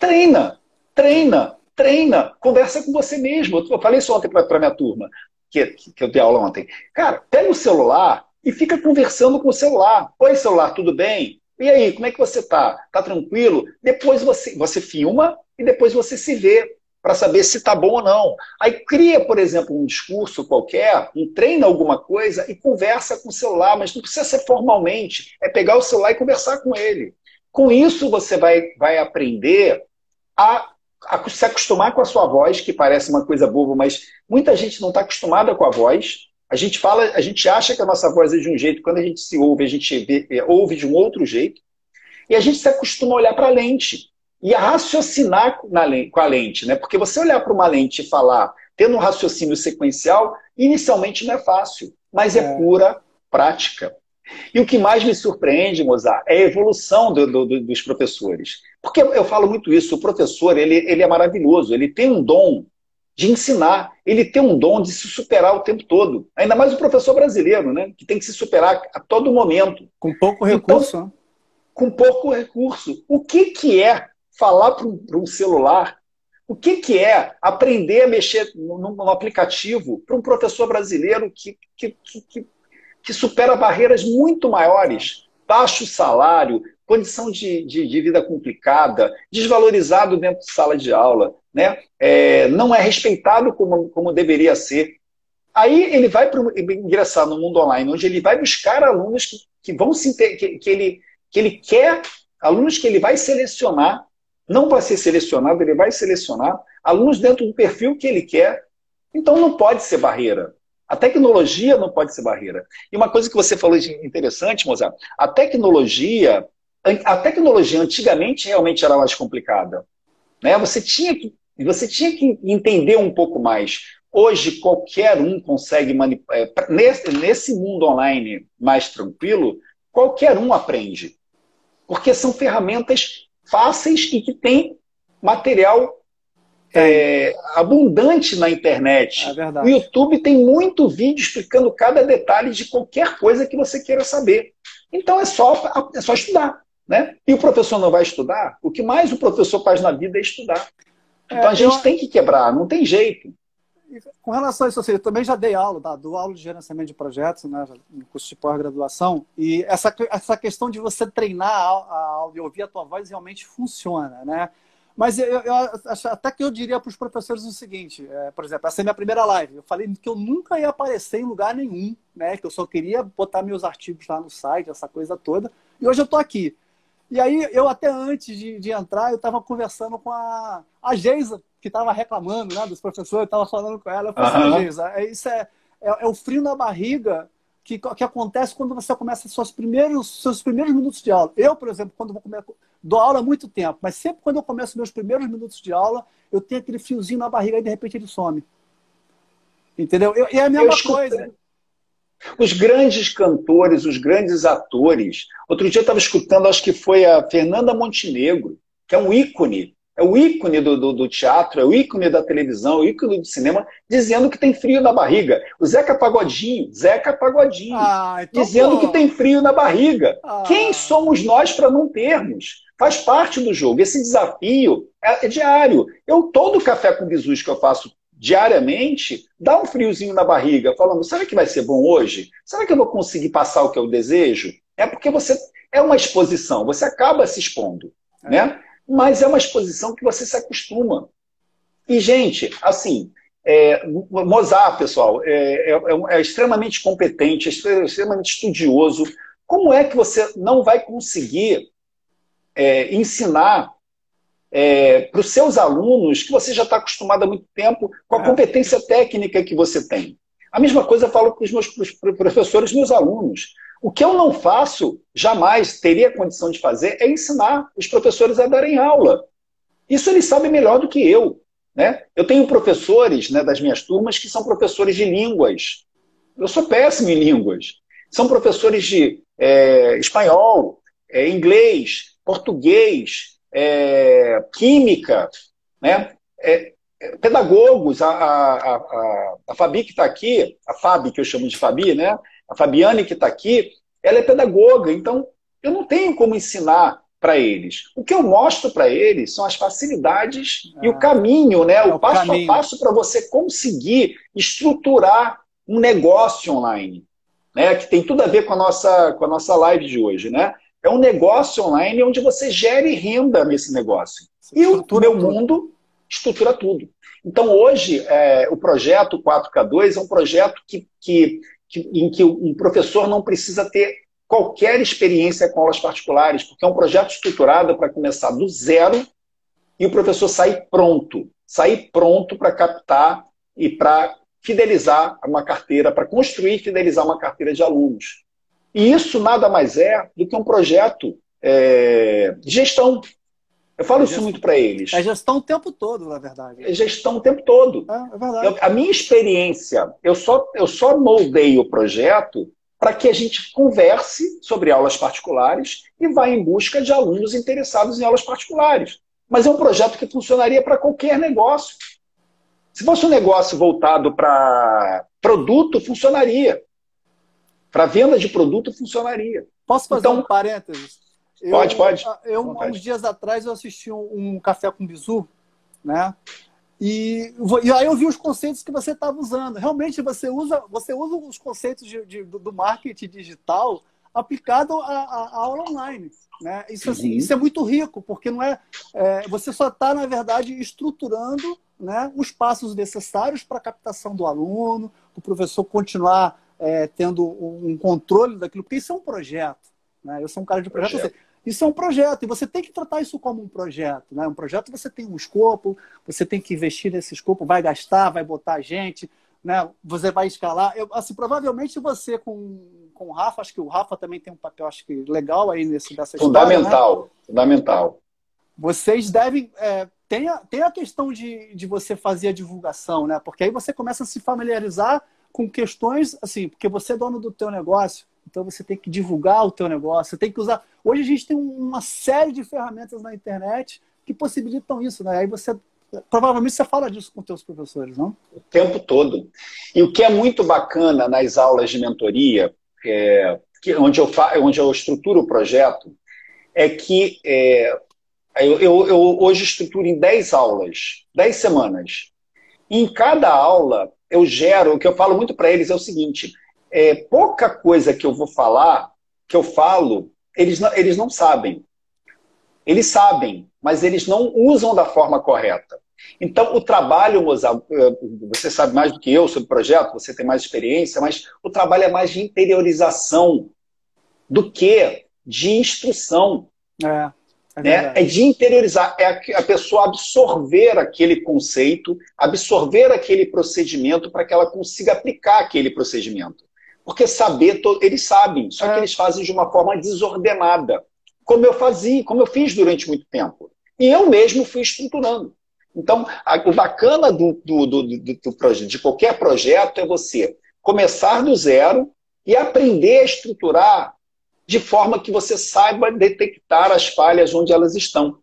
Treina, treina, treina, conversa com você mesmo. Eu falei isso ontem para a minha turma, que, que eu dei aula ontem. Cara, pega o celular e fica conversando com o celular. Oi, celular, tudo bem? E aí, como é que você tá? Tá tranquilo? Depois você, você filma e depois você se vê para saber se tá bom ou não. Aí cria, por exemplo, um discurso qualquer, um treina alguma coisa e conversa com o celular, mas não precisa ser formalmente. É pegar o celular e conversar com ele. Com isso você vai, vai aprender a, se acostumar com a sua voz, que parece uma coisa boba, mas muita gente não está acostumada com a voz. A gente fala, a gente acha que a nossa voz é de um jeito, quando a gente se ouve, a gente vê, é, ouve de um outro jeito, e a gente se acostuma a olhar para a lente e a raciocinar com a lente, né? Porque você olhar para uma lente e falar, tendo um raciocínio sequencial, inicialmente não é fácil, mas é, é pura prática. E o que mais me surpreende, Mozart, é a evolução do, do, dos professores. Porque eu falo muito isso, o professor ele, ele é maravilhoso, ele tem um dom de ensinar. Ele tem um dom de se superar o tempo todo. Ainda mais o professor brasileiro, né? Que tem que se superar a todo momento. Com pouco recurso. Então, com pouco recurso. O que, que é falar para um, um, celular? O que, que é aprender a mexer num, num aplicativo para um professor brasileiro que, que, que, que supera barreiras muito maiores? Baixo salário, condição de, de, de, vida complicada, desvalorizado dentro de sala de aula, né? É, não é respeitado como, como deveria ser. Aí ele vai pro, ingressar no mundo online, onde ele vai buscar alunos que, que vão se que, que, ele, que ele quer, alunos que ele vai selecionar, não vai ser selecionado, ele vai selecionar alunos dentro do perfil que ele quer. Então não pode ser barreira. A tecnologia não pode ser barreira. E uma coisa que você falou de interessante, Mozart, a tecnologia a tecnologia antigamente realmente era mais complicada. Né? Você, tinha que, você tinha que entender um pouco mais. Hoje, qualquer um consegue manipular. É, nesse, nesse mundo online mais tranquilo, qualquer um aprende. Porque são ferramentas fáceis e que têm material é, abundante na internet. É o YouTube tem muito vídeo explicando cada detalhe de qualquer coisa que você queira saber. Então é só, é só estudar. Né? E o professor não vai estudar? O que mais o professor faz na vida é estudar. Então é, a gente eu... tem que quebrar, não tem jeito. Com relação a isso, assim, eu também já dei aula, tá? dou aula de gerenciamento de projetos, né, no curso de pós-graduação, e essa, essa questão de você treinar a aula e ouvir a tua voz realmente funciona, né? Mas eu, eu até que eu diria para os professores o seguinte, é, por exemplo, essa é a minha primeira live, eu falei que eu nunca ia aparecer em lugar nenhum, né? Que eu só queria botar meus artigos lá no site, essa coisa toda, e hoje eu estou aqui. E aí, eu até antes de, de entrar, eu estava conversando com a, a Geisa, que estava reclamando né, dos professores, eu estava falando com ela. Eu falei assim, Geisa, é, isso é, é, é, o frio na barriga que, que acontece quando você começa seus primeiros, seus primeiros minutos de aula. Eu, por exemplo, quando vou comer, dou aula há muito tempo, mas sempre quando eu começo meus primeiros minutos de aula, eu tenho aquele friozinho na barriga e de repente ele some. Entendeu? Eu, e é a mesma coisa. Os grandes cantores, os grandes atores. Outro dia eu estava escutando, acho que foi a Fernanda Montenegro, que é um ícone, é o ícone do, do, do, teatro, é o ícone da televisão, é o ícone do cinema, dizendo que tem frio na barriga. O Zeca Pagodinho, Zeca Pagodinho, ah, então dizendo bom. que tem frio na barriga. Ah. Quem somos nós para não termos? Faz parte do jogo. Esse desafio é, é diário. Eu, todo café com bisus que eu faço diariamente, dá um friozinho na barriga, falando: será que vai ser bom hoje? Será que eu vou conseguir passar o que eu desejo? É porque você é uma exposição, você acaba se expondo, é. né? Mas é uma exposição que você se acostuma. E, gente, assim, é, Mozart, pessoal, é, é, é, extremamente competente, é extremamente estudioso. Como é que você não vai conseguir é, ensinar é, para os seus alunos que você já está acostumado há muito tempo com a é. competência técnica que você tem. A mesma coisa eu falo para os meus professores, meus alunos. O que eu não faço, jamais teria condição de fazer, é ensinar os professores a darem aula. Isso eles sabem melhor do que eu. Né? Eu tenho professores né, das minhas turmas que são professores de línguas. Eu sou péssimo em línguas. São professores de é, espanhol, é, inglês, português, é, química, né? É, é, pedagogos, a, a, a, a Fabi que está aqui, a Fabi que eu chamo de Fabi, né? A Fabiane que está aqui, ela é pedagoga, então eu não tenho como ensinar para eles. O que eu mostro para eles são as facilidades e o ah. caminho, né? O, é o passo caminho. a passo para você conseguir estruturar um negócio online, né? Que tem tudo a ver com a nossa, com a nossa live de hoje, né? É um negócio online onde você gere renda nesse negócio. e o meu mundo estrutura tudo. Então, hoje, é, o projeto 4K2 é um projeto que, que, que, em que um professor não precisa ter qualquer experiência com aulas particulares, porque é um projeto estruturado para começar do zero e o professor sair pronto. Sair pronto para captar e para fidelizar uma carteira, para construir e fidelizar uma carteira de alunos. E isso nada mais é do que um projeto é, de gestão. Eu falo é isso muito para eles. É gestão o tempo todo, na verdade. É gestão o tempo todo. É, é verdade. Eu, a minha experiência, eu só, eu só moldei o projeto para que a gente converse sobre aulas particulares e vá em busca de alunos interessados em aulas particulares. Mas é um projeto que funcionaria para qualquer negócio. Se fosse um negócio voltado para produto, funcionaria. Para venda de produto funcionaria. Posso fazer então, um parênteses? Eu, pode, pode. Eu, uns dias atrás, eu assisti um, um Café com Bizu, né? E, e, aí eu vi os conceitos que você estava usando. Realmente você usa, você usa os conceitos de, de, do marketing digital aplicado à, aula online. Né? Isso, assim, uhum. isso é muito rico, porque não é, é você só está, na verdade, estruturando né, os passos necessários para a captação do aluno, o professor continuar é, tendo um controle daquilo, porque isso é um projeto. Né? Eu sou um cara de projeto. projeto. Isso é um projeto, e você tem que tratar isso como um projeto. Né? Um projeto você tem um escopo, você tem que investir nesse escopo, vai gastar, vai botar gente, né? você vai escalar. Eu, assim, provavelmente você com, com o Rafa, acho que o Rafa também tem um papel acho que legal aí nesse, dessa Fundamental, história, né? fundamental. Vocês devem. É, tem, a, tem a questão de, de você fazer a divulgação, né? Porque aí você começa a se familiarizar com questões, assim, porque você é dono do teu negócio, então você tem que divulgar o teu negócio, você tem que usar. Hoje a gente tem uma série de ferramentas na internet que possibilitam isso, né? Aí você provavelmente você fala disso com teus professores, não? O tempo todo. E o que é muito bacana nas aulas de mentoria, é, que, onde, eu fa, onde eu estruturo o projeto, é que é, eu, eu, eu, hoje estruturo em 10 aulas, 10 semanas. Em cada aula eu gero, o que eu falo muito para eles é o seguinte: é, pouca coisa que eu vou falar, que eu falo, eles não, eles não sabem. Eles sabem, mas eles não usam da forma correta. Então, o trabalho, Mozart, é, você sabe mais do que eu sobre o projeto, você tem mais experiência, mas o trabalho é mais de interiorização do que de instrução. É. É, né? é de interiorizar, é a pessoa absorver aquele conceito, absorver aquele procedimento para que ela consiga aplicar aquele procedimento. Porque saber, eles sabem, só é. que eles fazem de uma forma desordenada, como eu fazia, como eu fiz durante muito tempo. E eu mesmo fui estruturando. Então, a, o bacana do, do, do, do, de qualquer projeto é você começar do zero e aprender a estruturar de forma que você saiba detectar as falhas onde elas estão.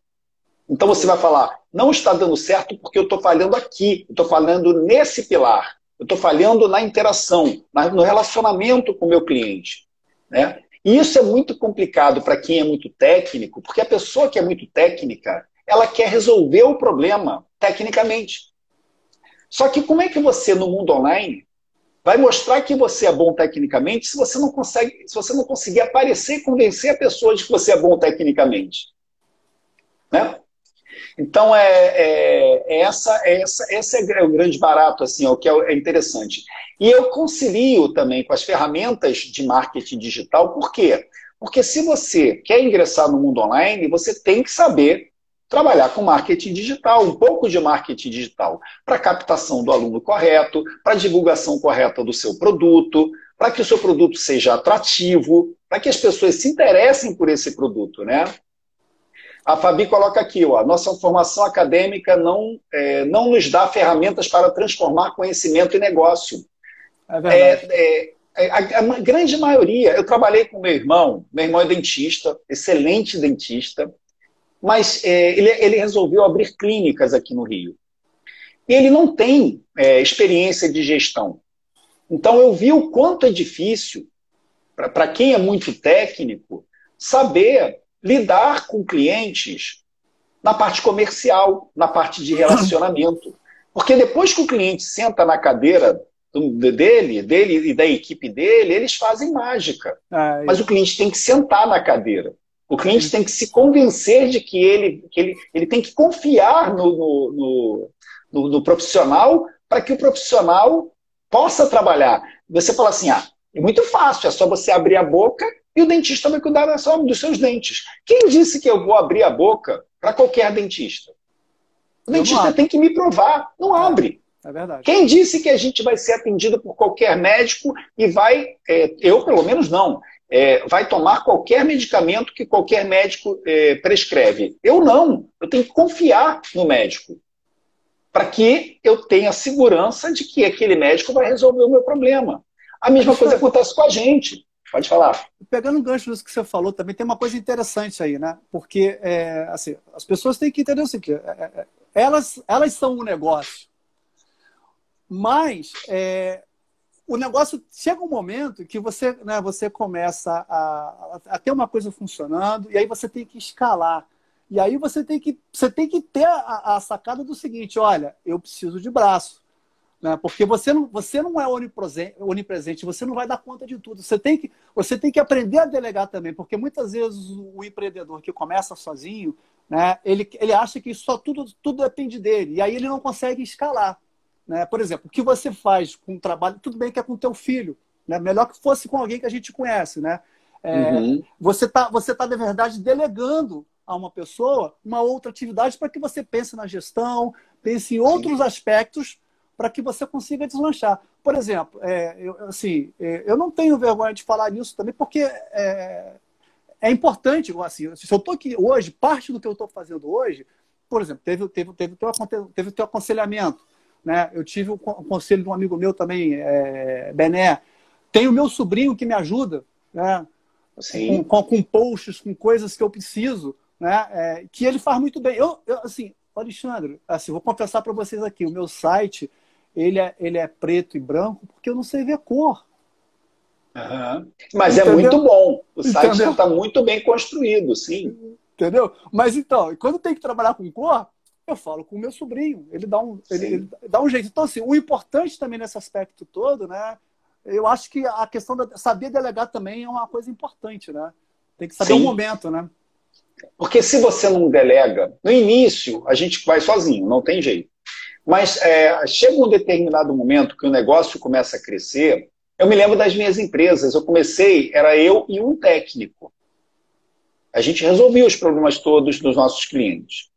Então você vai falar, não está dando certo porque eu estou falhando aqui, estou falhando nesse pilar, eu estou falhando na interação, no relacionamento com o meu cliente. Né? E isso é muito complicado para quem é muito técnico, porque a pessoa que é muito técnica, ela quer resolver o problema tecnicamente. Só que como é que você, no mundo online, vai mostrar que você é bom tecnicamente se você não consegue, se você não conseguir aparecer e convencer a pessoa de que você é bom tecnicamente. Né? Então é, é, é essa, é essa, esse é o grande barato, assim, é o que é interessante. E eu concilio também com as ferramentas de marketing digital, por quê? Porque se você quer ingressar no mundo online, você tem que saber trabalhar com marketing digital, um pouco de marketing digital, para captação do aluno correto, para divulgação correta do seu produto, para que o seu produto seja atrativo, para que as pessoas se interessem por esse produto, né? A Fabi coloca aqui, ó, nossa formação acadêmica não, é, não nos dá ferramentas para transformar conhecimento em negócio. É verdade. É, é, a, a, grande maioria, eu trabalhei com meu irmão, meu irmão é dentista, excelente dentista, mas é, ele, ele, resolveu abrir clínicas aqui no Rio. E ele não tem é, experiência de gestão. Então eu vi o quanto é difícil, para quem é muito técnico, saber lidar com clientes na parte comercial, na parte de relacionamento. Porque depois que o cliente senta na cadeira dele, dele e da equipe dele, eles fazem mágica. Ah, Mas o cliente tem que sentar na cadeira. O cliente tem que se convencer de que ele, que ele, ele tem que confiar no, no, no, no, profissional para que o profissional possa trabalhar. Você fala assim, ah, é muito fácil, é só você abrir a boca e o dentista vai cuidar dos seus dentes. Quem disse que eu vou abrir a boca para qualquer dentista? O dentista tem que me provar, não abre. É verdade. Quem disse que a gente vai ser atendido por qualquer médico e vai, é, eu pelo menos não, é, vai tomar qualquer medicamento que qualquer médico é, prescreve. Eu não. Eu tenho que confiar no médico para que eu tenha segurança de que aquele médico vai resolver o meu problema. A mesma coisa acontece com a gente. Pode falar. Pegando o gancho disso que você falou, também tem uma coisa interessante aí, né? Porque é, assim, as pessoas têm que entender o seguinte: é, é, elas, elas são um negócio. Mas é, o negócio chega um momento que você, né, você começa a, a, ter uma coisa funcionando e aí você tem que escalar. E aí você tem que, você tem que ter a, a sacada do seguinte: olha, eu preciso de braço. Né? Porque você não, você não é onipresente, onipresente, você não vai dar conta de tudo. Você tem, que, você tem que aprender a delegar também, porque muitas vezes o empreendedor que começa sozinho, né, ele, ele acha que só tudo, tudo depende dele, e aí ele não consegue escalar. Né? Por exemplo, o que você faz com o trabalho, tudo bem que é com o teu filho, né? melhor que fosse com alguém que a gente conhece. Né? É, uhum. Você está, você tá, de verdade, delegando a uma pessoa uma outra atividade para que você pense na gestão, pense em outros Sim. aspectos para que você consiga deslanchar. Por exemplo, é, eu, assim, é, eu não tenho vergonha de falar nisso também, porque é, é importante, assim, se eu estou aqui hoje, parte do que eu estou fazendo hoje, por exemplo, teve, teve, teve, teve, teve o teu aconselhamento, né? Eu tive o conselho de um amigo meu também, é, Bené. Tem o meu sobrinho que me ajuda, né? Com, com, com, posts, com coisas que eu preciso, né? É, que ele faz muito bem. Eu, eu assim, Alexandre, assim, vou confessar para vocês aqui, o meu site ele é, ele é preto e branco porque eu não sei ver cor. Uhum. Mas é Entendeu? é muito bom. O site está muito bem construído, sim. Entendeu? Mas então, quando tem que trabalhar com cor, eu falo com o meu sobrinho, ele dá um, ele, ele, dá um jeito. Então, assim, o importante também nesse aspecto todo, né? Eu acho que a questão de saber delegar também é uma coisa importante, né? Tem que saber Sim. o momento, né? Porque se você não delega, no início a gente vai sozinho, não tem jeito. Mas é, chega um determinado momento que o negócio começa a crescer. Eu me lembro das minhas empresas. Eu comecei, era eu e um técnico. A gente resolvia os problemas todos dos nossos clientes.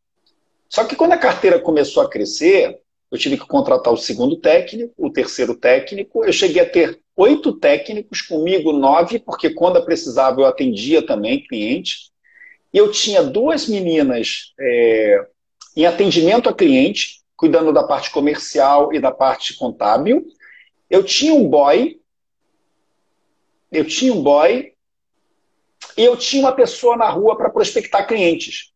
Só que quando a carteira começou a crescer, eu tive que contratar o segundo técnico, o terceiro técnico. Eu cheguei a ter oito técnicos, comigo nove, porque quando precisava eu atendia também cliente. E eu tinha duas meninas é, em atendimento a cliente, cuidando da parte comercial e da parte contábil. Eu tinha um boy, eu tinha um boy, e eu tinha uma pessoa na rua para prospectar clientes.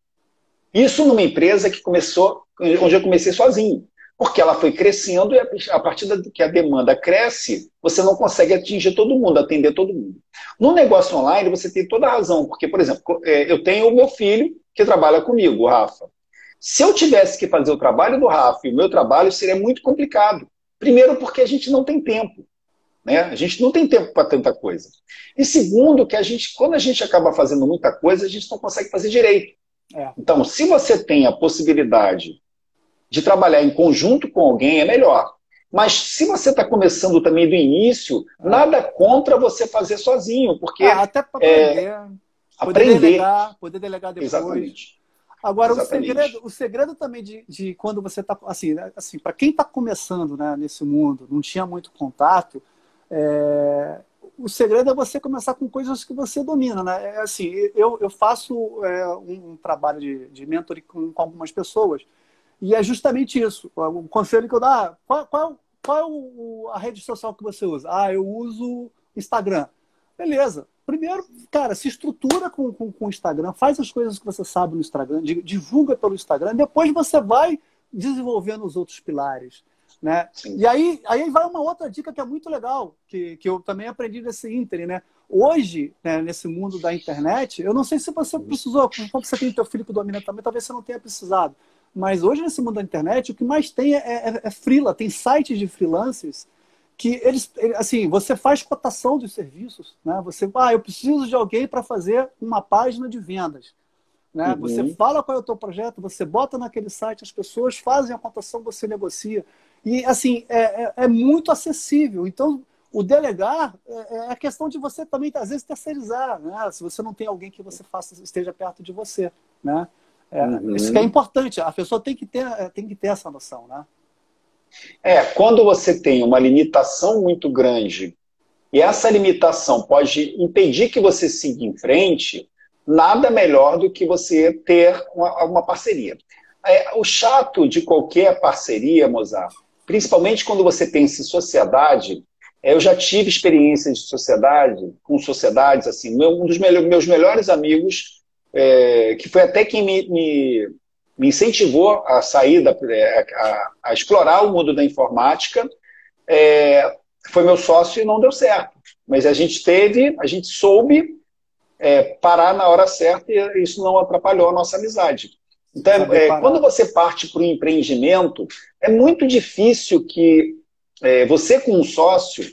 Isso numa empresa que começou, onde eu comecei sozinho. Porque ela foi crescendo e a partir da que a demanda cresce, você não consegue atingir todo mundo, atender todo mundo. No negócio online, você tem toda a razão, porque, por exemplo, é, eu tenho o meu filho que trabalha comigo, o Rafa. Se eu tivesse que fazer o trabalho do Rafa e o meu trabalho, seria muito complicado. Primeiro, porque a gente não tem tempo. Né? A gente não tem tempo para tanta coisa. E segundo, que a gente, quando a gente acaba fazendo muita coisa, a gente não consegue fazer direito. É. Então, se você tem a possibilidade de trabalhar em conjunto com alguém, é melhor. Mas se você está começando também do início, é. nada contra você fazer sozinho, porque. Ah, até para aprender. É, poder aprender. delegar, poder delegar depois. Exatamente. Agora, o segredo, o segredo também de, de quando você está. Assim, né, assim para quem está começando né, nesse mundo, não tinha muito contato, é, o segredo é você começar com coisas que você domina, né? É assim, eu, eu faço é, um, trabalho de, de mentoring com, com, algumas pessoas e é justamente isso. O conselho que eu dou, ah, qual, qual, qual é o, a rede social que você usa? Ah, eu uso Instagram. Beleza. Primeiro, cara, se estrutura com o com, com Instagram, faz as coisas que você sabe no Instagram, divulga pelo Instagram, depois você vai desenvolvendo os outros pilares. Né? E aí, aí vai uma outra dica que é muito legal, que, que eu também aprendi nesse Inter, né? Hoje, né, nesse mundo da internet, eu não sei se você precisou, quando você tem teu filho que domina também, talvez você não tenha precisado. Mas hoje, nesse mundo da internet, o que mais tem é, é, é freela, tem sites de freelancers que eles, assim, você faz cotação dos serviços, né? Você, ah, eu preciso de alguém para fazer uma página de vendas. Né? Uhum. Você fala qual é o teu projeto, você bota naquele site, as pessoas fazem a cotação, você negocia. E, assim, é, é, é muito acessível. Então, o delegar é, é, a questão de você também, às vezes, terceirizar, né? Se você não tem alguém que você faça, esteja perto de você, né? É, uhum. Isso que é importante. A pessoa tem que ter, é, tem que ter essa noção, né? É, quando você tem uma limitação muito grande e essa limitação pode impedir que você siga em frente, nada melhor do que você ter uma, uma parceria. É, o chato de qualquer parceria, Mozart, principalmente quando você pensa em sociedade, é, eu já tive experiências de sociedade, com sociedades, assim, um dos meus melhores amigos, é, que foi até quem me, me, me incentivou a sair, da, é, a, a, explorar o mundo da informática, é, foi meu sócio e não deu certo. Mas a gente teve, a gente soube é, parar na hora certa e isso não atrapalhou a nossa amizade. Então, é, quando você parte para o empreendimento, é muito difícil que é, você, com um sócio,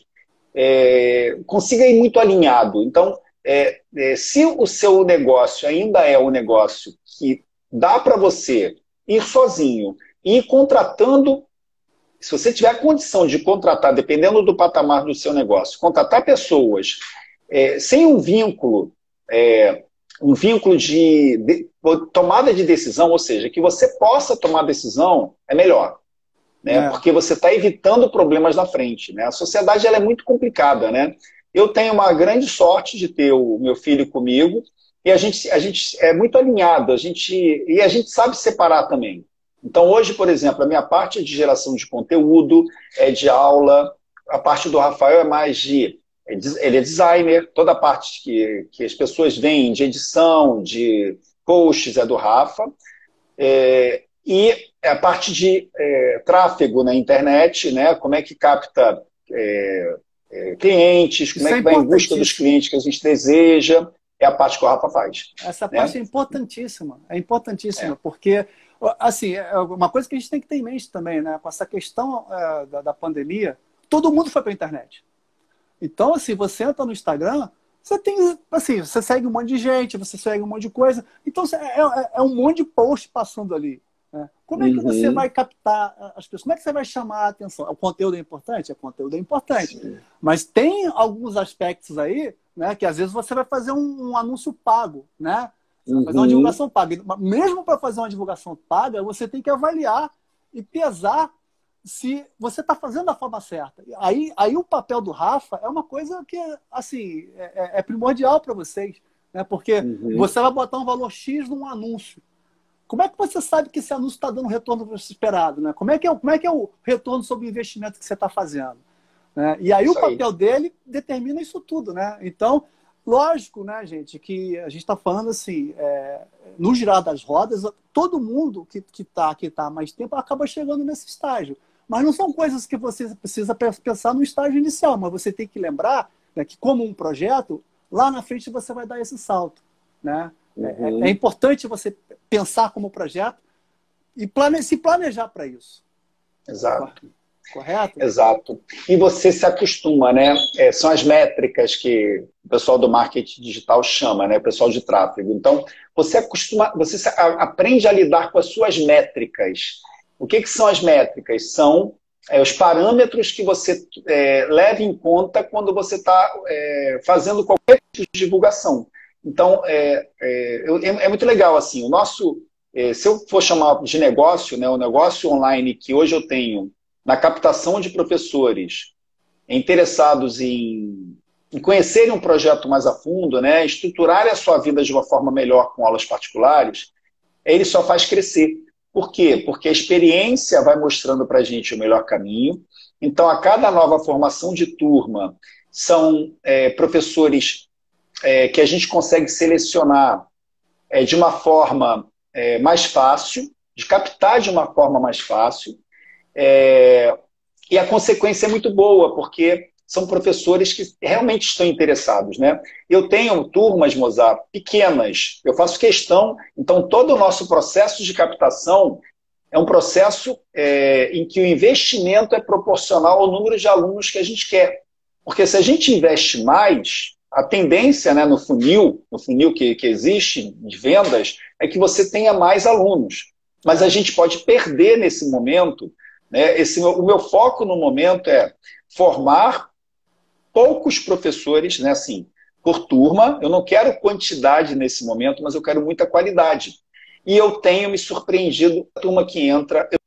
é, consiga ir muito alinhado. Então, é, é, se o seu negócio ainda é um negócio que dá para você ir sozinho e ir contratando, se você tiver a condição de contratar, dependendo do patamar do seu negócio, contratar pessoas é, sem um vínculo um vínculo de, de, tomada de decisão, ou seja, que você possa tomar decisão é melhor. Né? É. Porque você está evitando problemas na frente. Né? A sociedade ela é muito complicada. Né? Eu tenho uma grande sorte de ter o meu filho comigo e a gente, a gente é muito alinhado, a gente, e a gente sabe separar também. Então, hoje, por exemplo, a minha parte é de geração de conteúdo, é de aula, a parte do Rafael é mais de ele é designer, toda a parte que, que as pessoas veem de edição, de posts é do Rafa. É, e a parte de é, tráfego na internet, né? como é que capta é, é clientes, como Isso é que vai em busca dos clientes que a gente deseja, é a parte que o Rafa faz. Essa né? parte é importantíssima, é importantíssima, é. porque assim, uma coisa que a gente tem que ter em mente também, né? com essa questão da, da pandemia, todo mundo foi para a internet. Então, assim, você entra no Instagram, você tem, assim, você segue um monte de gente, você segue um monte de coisa. Então, é, é, é um monte de post passando ali. Né? Como é que você uhum. vai captar as pessoas? Como é que você vai chamar a atenção? O conteúdo é importante? O conteúdo é importante. Sim. Mas tem alguns aspectos aí, né, que às vezes você vai fazer um, um anúncio pago, né? Uhum. Fazer uma divulgação paga. Mesmo para fazer uma divulgação paga, você tem que avaliar e pesar se você está fazendo da forma certa. Aí, aí o papel do Rafa é uma coisa que assim é, é, é primordial para vocês, né? Porque uhum. você vai botar um valor X num anúncio. Como é que você sabe que esse anúncio está dando o retorno esperado? Né? Como, é que é, como é que é o retorno sobre o investimento que você está fazendo? Né? E aí isso o papel aí. dele determina isso tudo. Né? Então, lógico, né, gente, que a gente está falando assim, é, no girar das rodas, todo mundo que está que tá há mais tempo acaba chegando nesse estágio. Mas não são coisas que você precisa pensar no estágio inicial, mas você tem que lembrar né, que, como um projeto, lá na frente você vai dar esse salto. Né? É, é, uhum. É, é, importante você pensar como projeto e plane se planejar para isso. Exato. Correto? Exato. E você se acostuma, né? É, são as métricas que o pessoal do marketing digital chama, né? O pessoal de tráfego. Então, você acostuma, você aprende a lidar com as suas métricas. O que, que são as métricas? São é, os parâmetros que você é, leva em conta quando você está é, fazendo qualquer tipo de divulgação. Então, é, é, é, muito legal, assim, o nosso, é, se eu for chamar de negócio, né, o negócio online que hoje eu tenho na captação de professores interessados em, em conhecerem um projeto mais a fundo, né, estruturarem a sua vida de uma forma melhor com aulas particulares, ele só faz crescer. Por quê? Porque a experiência vai mostrando para a gente o melhor caminho. Então, a cada nova formação de turma, são é, professores é, que a gente consegue selecionar é, de uma forma é, mais fácil, de captar de uma forma mais fácil. É, e a consequência é muito boa, porque são professores que realmente estão interessados. Né? Eu tenho turmas, Mozart, pequenas, eu faço questão, então todo o nosso processo de captação é um processo é, em que o investimento é proporcional ao número de alunos que a gente quer. Porque se a gente investe mais, a tendência né, no funil, no funil que, que existe de vendas, é que você tenha mais alunos. Mas a gente pode perder nesse momento. Né, esse, o meu foco no momento é formar poucos professores, né, assim, por turma. Eu não quero quantidade nesse momento, mas eu quero muita qualidade. E eu tenho me surpreendido, a turma que entra, eu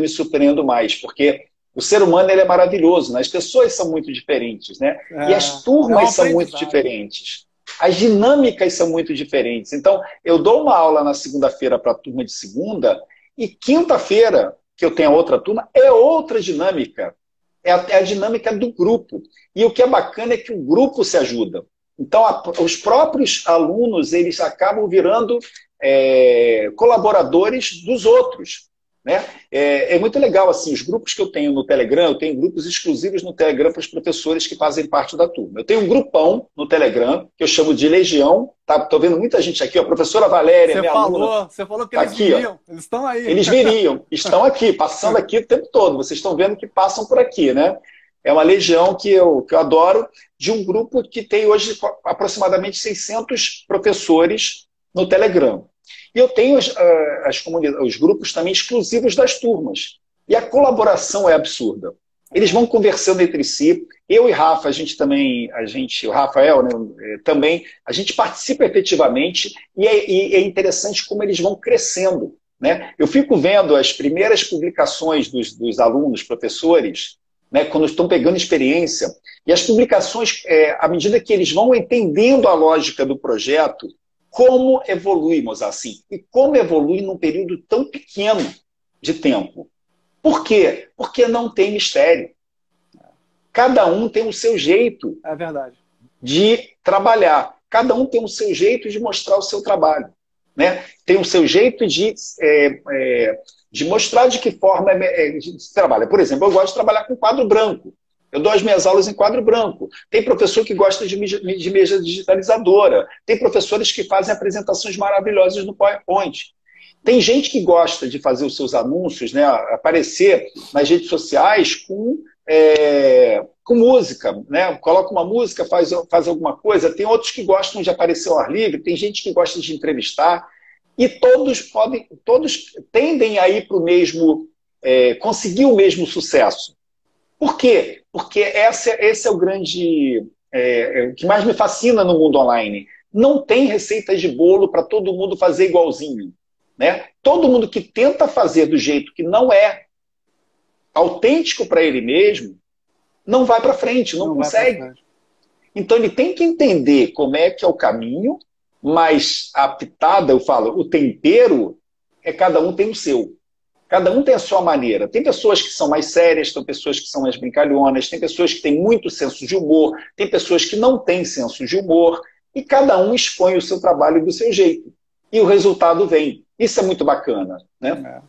me surpreendo mais, porque o ser humano ele é maravilhoso, né? as pessoas são muito diferentes, né? É, e as turmas é são muito diferentes. As dinâmicas são muito diferentes. Então, eu dou uma aula na segunda-feira para a turma de segunda, e quinta-feira, que eu tenho outra turma, é outra dinâmica. É a, é a dinâmica do grupo. E o que é bacana é que o grupo se ajuda. Então, a, os próprios alunos, eles acabam virando é, colaboradores dos outros. Né? É, é, muito legal, assim, os grupos que eu tenho no Telegram, eu tenho grupos exclusivos no Telegram para os professores que fazem parte da turma. Eu tenho um grupão no Telegram, que eu chamo de Legião, tá? Tô vendo muita gente aqui, a professora Valéria, você minha falou, aluna. Você falou que eles aqui, viriam, ó. eles estão aí. Eles viriam, estão aqui, passando aqui o tempo todo. Vocês estão vendo que passam por aqui, né? É uma legião que eu, que eu adoro, de um grupo que tem hoje aproximadamente 600 professores no Telegram. E eu tenho as, ah, as os grupos também exclusivos das turmas. E a colaboração é absurda. Eles vão conversando entre si. Eu e Rafa, a gente também, a gente, o Rafael né, eh, também, a gente participa efetivamente e é, e é interessante como eles vão crescendo. Né? Eu fico vendo as primeiras publicações dos, dos alunos, professores, né, quando estão pegando experiência, e as publicações, é, à medida que eles vão entendendo a lógica do projeto, como evoluímos assim? E como evolui num período tão pequeno de tempo? Por quê? Porque não tem mistério. Cada um tem o seu jeito é verdade. de trabalhar. Cada um tem o seu jeito de mostrar o seu trabalho. Né? Tem o seu jeito de, é, é, de mostrar de que forma é, se trabalha. Por exemplo, eu gosto de trabalhar com quadro branco. Eu dou as minhas aulas em quadro branco. Tem professor que gosta de, mesa digitalizadora. Tem professores que fazem apresentações maravilhosas no PowerPoint. Tem gente que gosta de fazer os seus anúncios, né, aparecer nas redes sociais com, é, com música. Né? Coloca uma música, faz, faz alguma coisa. Tem outros que gostam de aparecer ao ar livre, tem gente que gosta de entrevistar. E todos podem, todos tendem a ir para o mesmo, é, conseguir o mesmo sucesso. Por quê? Porque esse, esse é o grande. É, é, o que mais me fascina no mundo online. Não tem receitas de bolo para todo mundo fazer igualzinho. Né? Todo mundo que tenta fazer do jeito que não é autêntico para ele mesmo, não vai para frente, não, não consegue. Então ele tem que entender como é que é o caminho, mas a pitada, eu falo, o tempero é cada um tem o seu. Cada um tem a sua maneira. Tem pessoas que são mais sérias, tem pessoas que são mais brincalhonas, tem pessoas que têm muito senso de humor, tem pessoas que não têm senso de humor, e cada um expõe o seu trabalho do seu jeito. E o resultado vem. Isso é muito bacana. Né? É.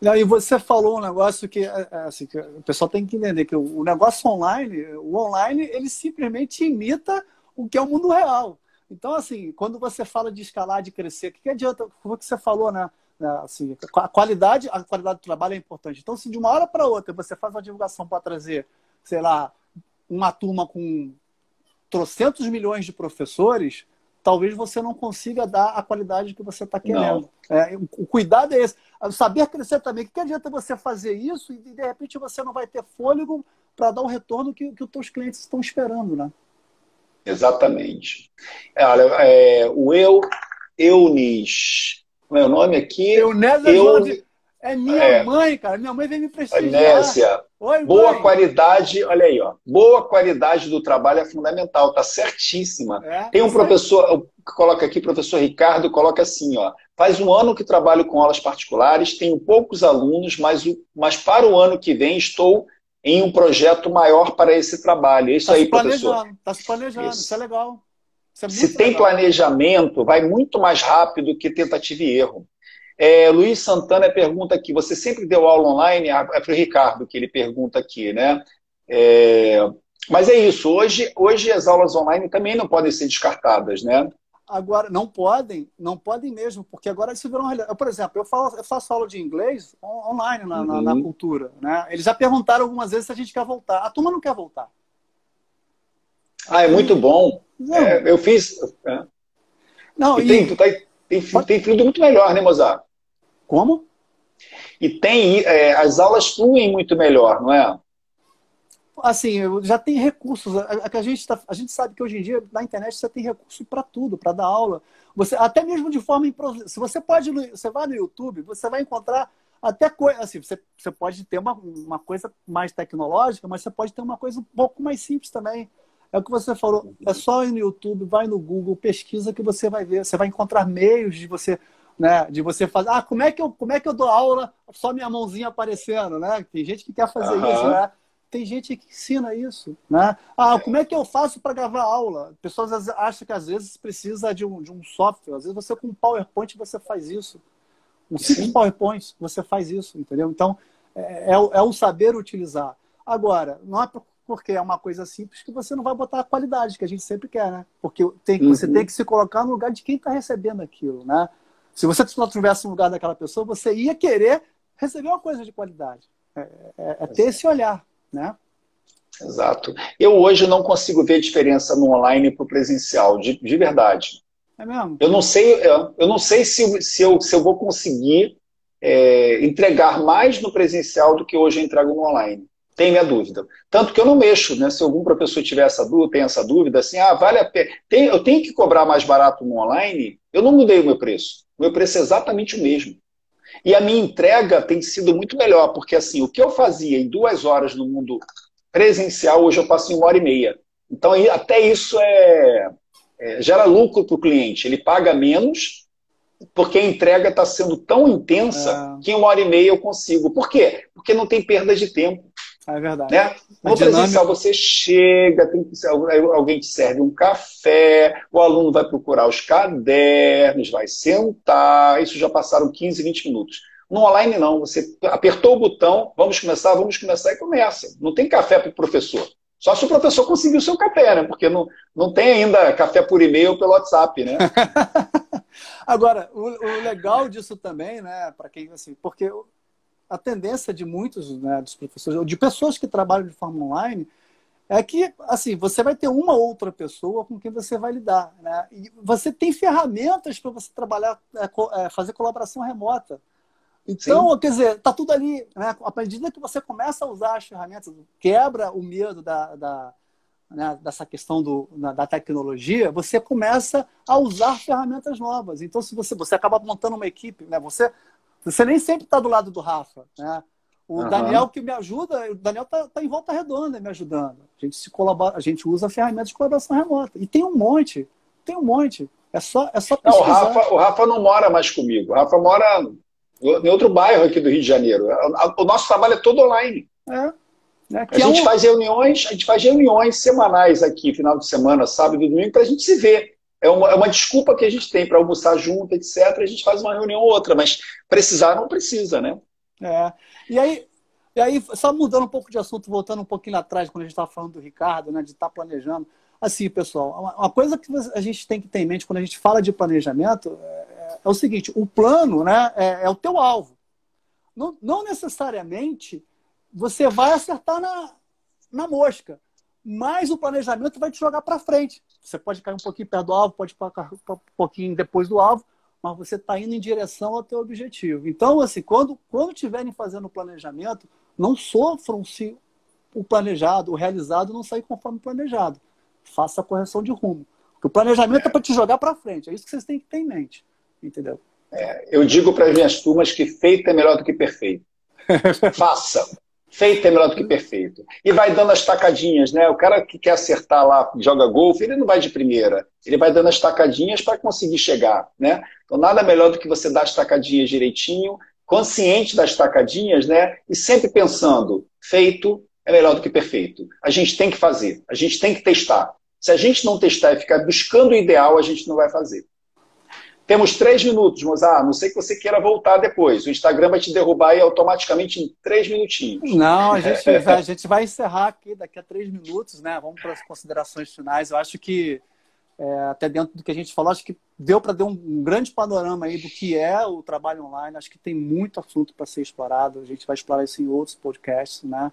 Não, e você falou um negócio que, é, é, assim, que o pessoal tem que entender, que o negócio online, o online, ele simplesmente imita o que é o mundo real. Então, assim, quando você fala de escalar, de crescer, o que, que adianta, como que você falou, né? Né, assim, a qualidade, a qualidade do trabalho é importante. Então, se de uma hora para outra você faz uma divulgação para trazer, sei lá, uma turma com trocentos milhões de professores, talvez você não consiga dar a qualidade que você está querendo. É, o cuidado é esse. Saber crescer também. O que adianta você fazer isso e de repente você não vai ter fôlego para dar o retorno que, que os teus clientes estão esperando, né? Exatamente. Olha, é, o eu, Eunis meu nome aqui. Eunésia eu... É minha é, mãe, cara. Minha mãe veio me prestigiar. Oi, boa mãe. qualidade, olha aí, ó. Boa qualidade do trabalho é fundamental, tá certíssima. É, Tem um professor, coloca aqui, professor Ricardo, coloca assim, ó. Faz um ano que trabalho com aulas particulares, tenho poucos alunos, mas, mas para o ano que vem estou em um projeto maior para esse trabalho. É isso tá aí, professor. Está se planejando, isso, isso é legal. É Se tem legal. planejamento, vai muito mais rápido que tentativa e erro. É, Luiz Santana pergunta aqui: você sempre deu aula online? Ah, é para o Ricardo que ele pergunta aqui, né? É, mas é isso. Hoje, hoje as aulas online também não podem ser descartadas, né? Agora, não podem, não podem mesmo, porque agora virou uma realidade. Por exemplo, eu, falo, eu faço aula de inglês online na, uhum. na, na, uhum. cultura. Né? Eles já perguntaram algumas vezes se a gente quer voltar. A turma não quer voltar. Ah, é muito bom. É, eu fiz. É. Não, e, tem, tá, tem, tem fluido muito melhor, né, Mozart? Como? E tem. É, as aulas fluem muito melhor, não é? Assim, já tem recursos. A, a, gente tá, a gente sabe que hoje em dia na internet você tem recurso para tudo, para dar aula. Você, até mesmo de forma improvisada. Se você pode, você vai no YouTube, você vai encontrar até coisa. Assim, você, você pode ter uma, uma coisa mais tecnológica, mas você pode ter uma coisa um pouco mais simples também. É o que você falou. É só ir no YouTube, vai no Google, pesquisa que você vai ver. Você vai encontrar meios de você, né, de você fazer. Ah, como é que eu, como é que eu dou aula só minha mãozinha aparecendo, né? Tem gente que quer fazer uhum. isso, né? Tem gente que ensina isso, né? Ah, como é que eu faço para gravar aula? Pessoas acham que às vezes precisa de um, de um software. Às vezes você com PowerPoint você faz isso. Um simples PowerPoint você faz isso, entendeu? Então é, é, é o saber utilizar. Agora, não é porque é uma coisa simples que você não vai botar a qualidade que a gente sempre quer, né? Porque tem, uhum. você tem que se colocar no lugar de quem está recebendo aquilo, né? Se você não estivesse no lugar daquela pessoa, você ia querer receber uma coisa de qualidade. É, é, é ter esse olhar, né? Exato. Eu hoje não consigo ver diferença no online para o presencial, de, de verdade. É mesmo? Eu não sei, eu não sei se, se, eu, se eu vou conseguir é, entregar mais no presencial do que hoje eu entrego no online. Tem minha dúvida. Tanto que eu não mexo, né? Se algum professor tiver essa dúvida, tem essa dúvida, assim, ah, vale a pena. Tem, eu tenho que cobrar mais barato no online, eu não mudei o meu preço. O meu preço é exatamente o mesmo. E a minha entrega tem sido muito melhor, porque assim, o que eu fazia em duas horas no mundo presencial, hoje eu passo em uma hora e meia. Então, até isso é, é gera lucro para o cliente. Ele paga menos, porque a entrega está sendo tão intensa é. que em uma hora e meia eu consigo. Por quê? Porque não tem perda de tempo. É verdade. Né? No dinâmica... presencial você chega, tem que, alguém te serve um café, o aluno vai procurar os cadernos, vai sentar, isso já passaram 15, 20 minutos. No online não, você apertou o botão, vamos começar, vamos começar e começa. Não tem café para o professor. Só se o professor conseguir o seu café, né? Porque não, não tem ainda café por e-mail ou pelo WhatsApp, né? (laughs) Agora, o, o, legal disso também, né, para quem assim, porque a tendência de muitos né, dos professores, ou de pessoas que trabalham de forma online, é que assim você vai ter uma outra pessoa com quem você vai lidar, né? E você tem ferramentas para você trabalhar, é, é, fazer colaboração remota. Então, Sim. quer dizer, tá tudo ali, né? À medida que você começa a usar as ferramentas, quebra o medo da, da né, dessa questão do, da tecnologia, você começa a usar ferramentas novas. Então, se você, você acaba montando uma equipe, né, você, você nem sempre está do lado do Rafa. Né? O uhum. Daniel que me ajuda, o Daniel está tá em volta redonda me ajudando. A gente, se colabora, a gente usa ferramentas de colaboração remota. E tem um monte, tem um monte. É só, é só pesquisar. Não, o, Rafa, o Rafa não mora mais comigo. O Rafa mora em outro bairro aqui do Rio de Janeiro. O nosso trabalho é todo online. É. Né? a gente é um... faz reuniões, a gente faz reuniões semanais aqui, final de semana, sábado e domingo, para a gente se ver. É uma, é uma desculpa que a gente tem para almoçar junto, etc. A gente faz uma reunião ou outra, mas precisar não precisa, né? É. E aí, e aí, só mudando um pouco de assunto, voltando um pouquinho atrás, quando a gente estava falando do Ricardo, né, de estar tá planejando. Assim, pessoal, uma coisa que a gente tem que ter em mente quando a gente fala de planejamento é, é o seguinte: o plano né, é, é o teu alvo. Não, não necessariamente você vai acertar na, na mosca. Mas o planejamento vai te jogar para frente. Você pode cair um pouquinho perto do alvo, pode cair um pouquinho depois do alvo, mas você está indo em direção ao teu objetivo. Então, assim, quando, quando estiverem fazendo o planejamento, não sofram se o planejado, o realizado não sair conforme planejado. Faça a correção de rumo. Porque o planejamento é para te jogar para frente. É isso que vocês têm que ter em mente. Entendeu? É, eu digo para as minhas turmas que feito é melhor do que perfeito. (laughs) Faça. Feito é melhor do que perfeito. E vai dando as tacadinhas, né? O cara que quer acertar lá, joga golfe, ele não vai de primeira. Ele vai dando as tacadinhas para conseguir chegar, né? Então, nada melhor do que você dar as tacadinhas direitinho, consciente das tacadinhas, né? E sempre pensando, feito é melhor do que perfeito. A gente tem que fazer, a gente tem que testar. Se a gente não testar e ficar buscando o ideal, a gente não vai fazer. Temos três minutos, Mozart. Não sei que você queira voltar depois. O Instagram vai te derrubar aí automaticamente em três minutinhos. Não, a gente, (laughs) a gente vai encerrar aqui daqui a três minutos, né? Vamos para as considerações finais. Eu acho que, é, até dentro do que a gente falou, acho que deu para dar um, um, grande panorama aí do que é o trabalho online. Acho que tem muito assunto para ser explorado. A gente vai explorar isso em outros podcasts, né?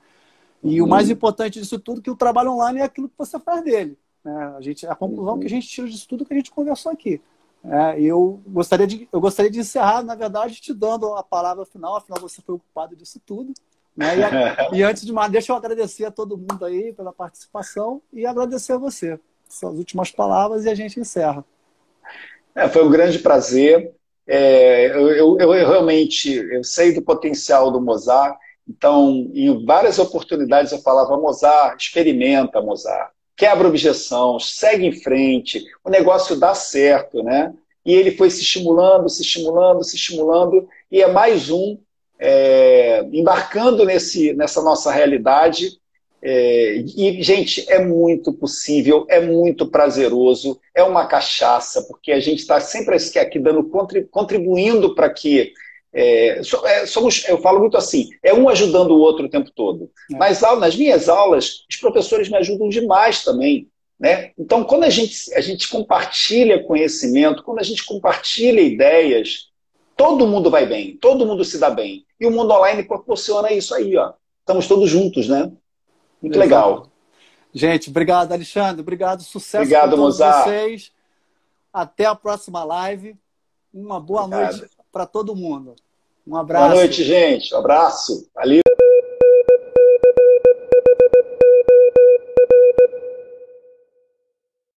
E uhum. o mais importante disso tudo é que o trabalho online é aquilo que você faz dele. Né? A, gente, a conclusão uhum. que a gente tira disso tudo que a gente conversou aqui. É, eu, gostaria de, eu gostaria de encerrar, na verdade, te dando a palavra final, afinal você foi ocupado disso tudo. Né? E, (laughs) e, antes de mais, deixa eu agradecer a todo mundo aí pela participação e agradecer a você. Suas últimas palavras e a gente encerra. É, foi um grande prazer. É, eu, eu, eu, realmente eu sei do potencial do Mozart, então, em várias oportunidades eu falava, Mozart, experimenta, Mozart quebra objeção, segue em frente, o negócio dá certo, né? E ele foi se estimulando, se estimulando, se estimulando, e é mais um é, embarcando nesse, nessa nossa realidade. É, e, gente, é muito possível, é muito prazeroso, é uma cachaça, porque a gente está sempre aqui dando, contribuindo para que é, é, somos, eu falo muito assim, é um ajudando o outro o tempo todo. É. Mas nas minhas aulas, os professores me ajudam demais também. Né? Então, quando a gente, a gente compartilha conhecimento, quando a gente compartilha ideias, todo mundo vai bem, todo mundo se dá bem. E o mundo online proporciona isso aí. Ó. Estamos todos juntos, né? Muito Exato. legal. Gente, obrigado, Alexandre. Obrigado, sucesso obrigado, para todos Mozart. vocês. Até a próxima live. Uma boa obrigado. noite para todo mundo. Um abraço. Boa noite, gente. Um abraço. Valeu.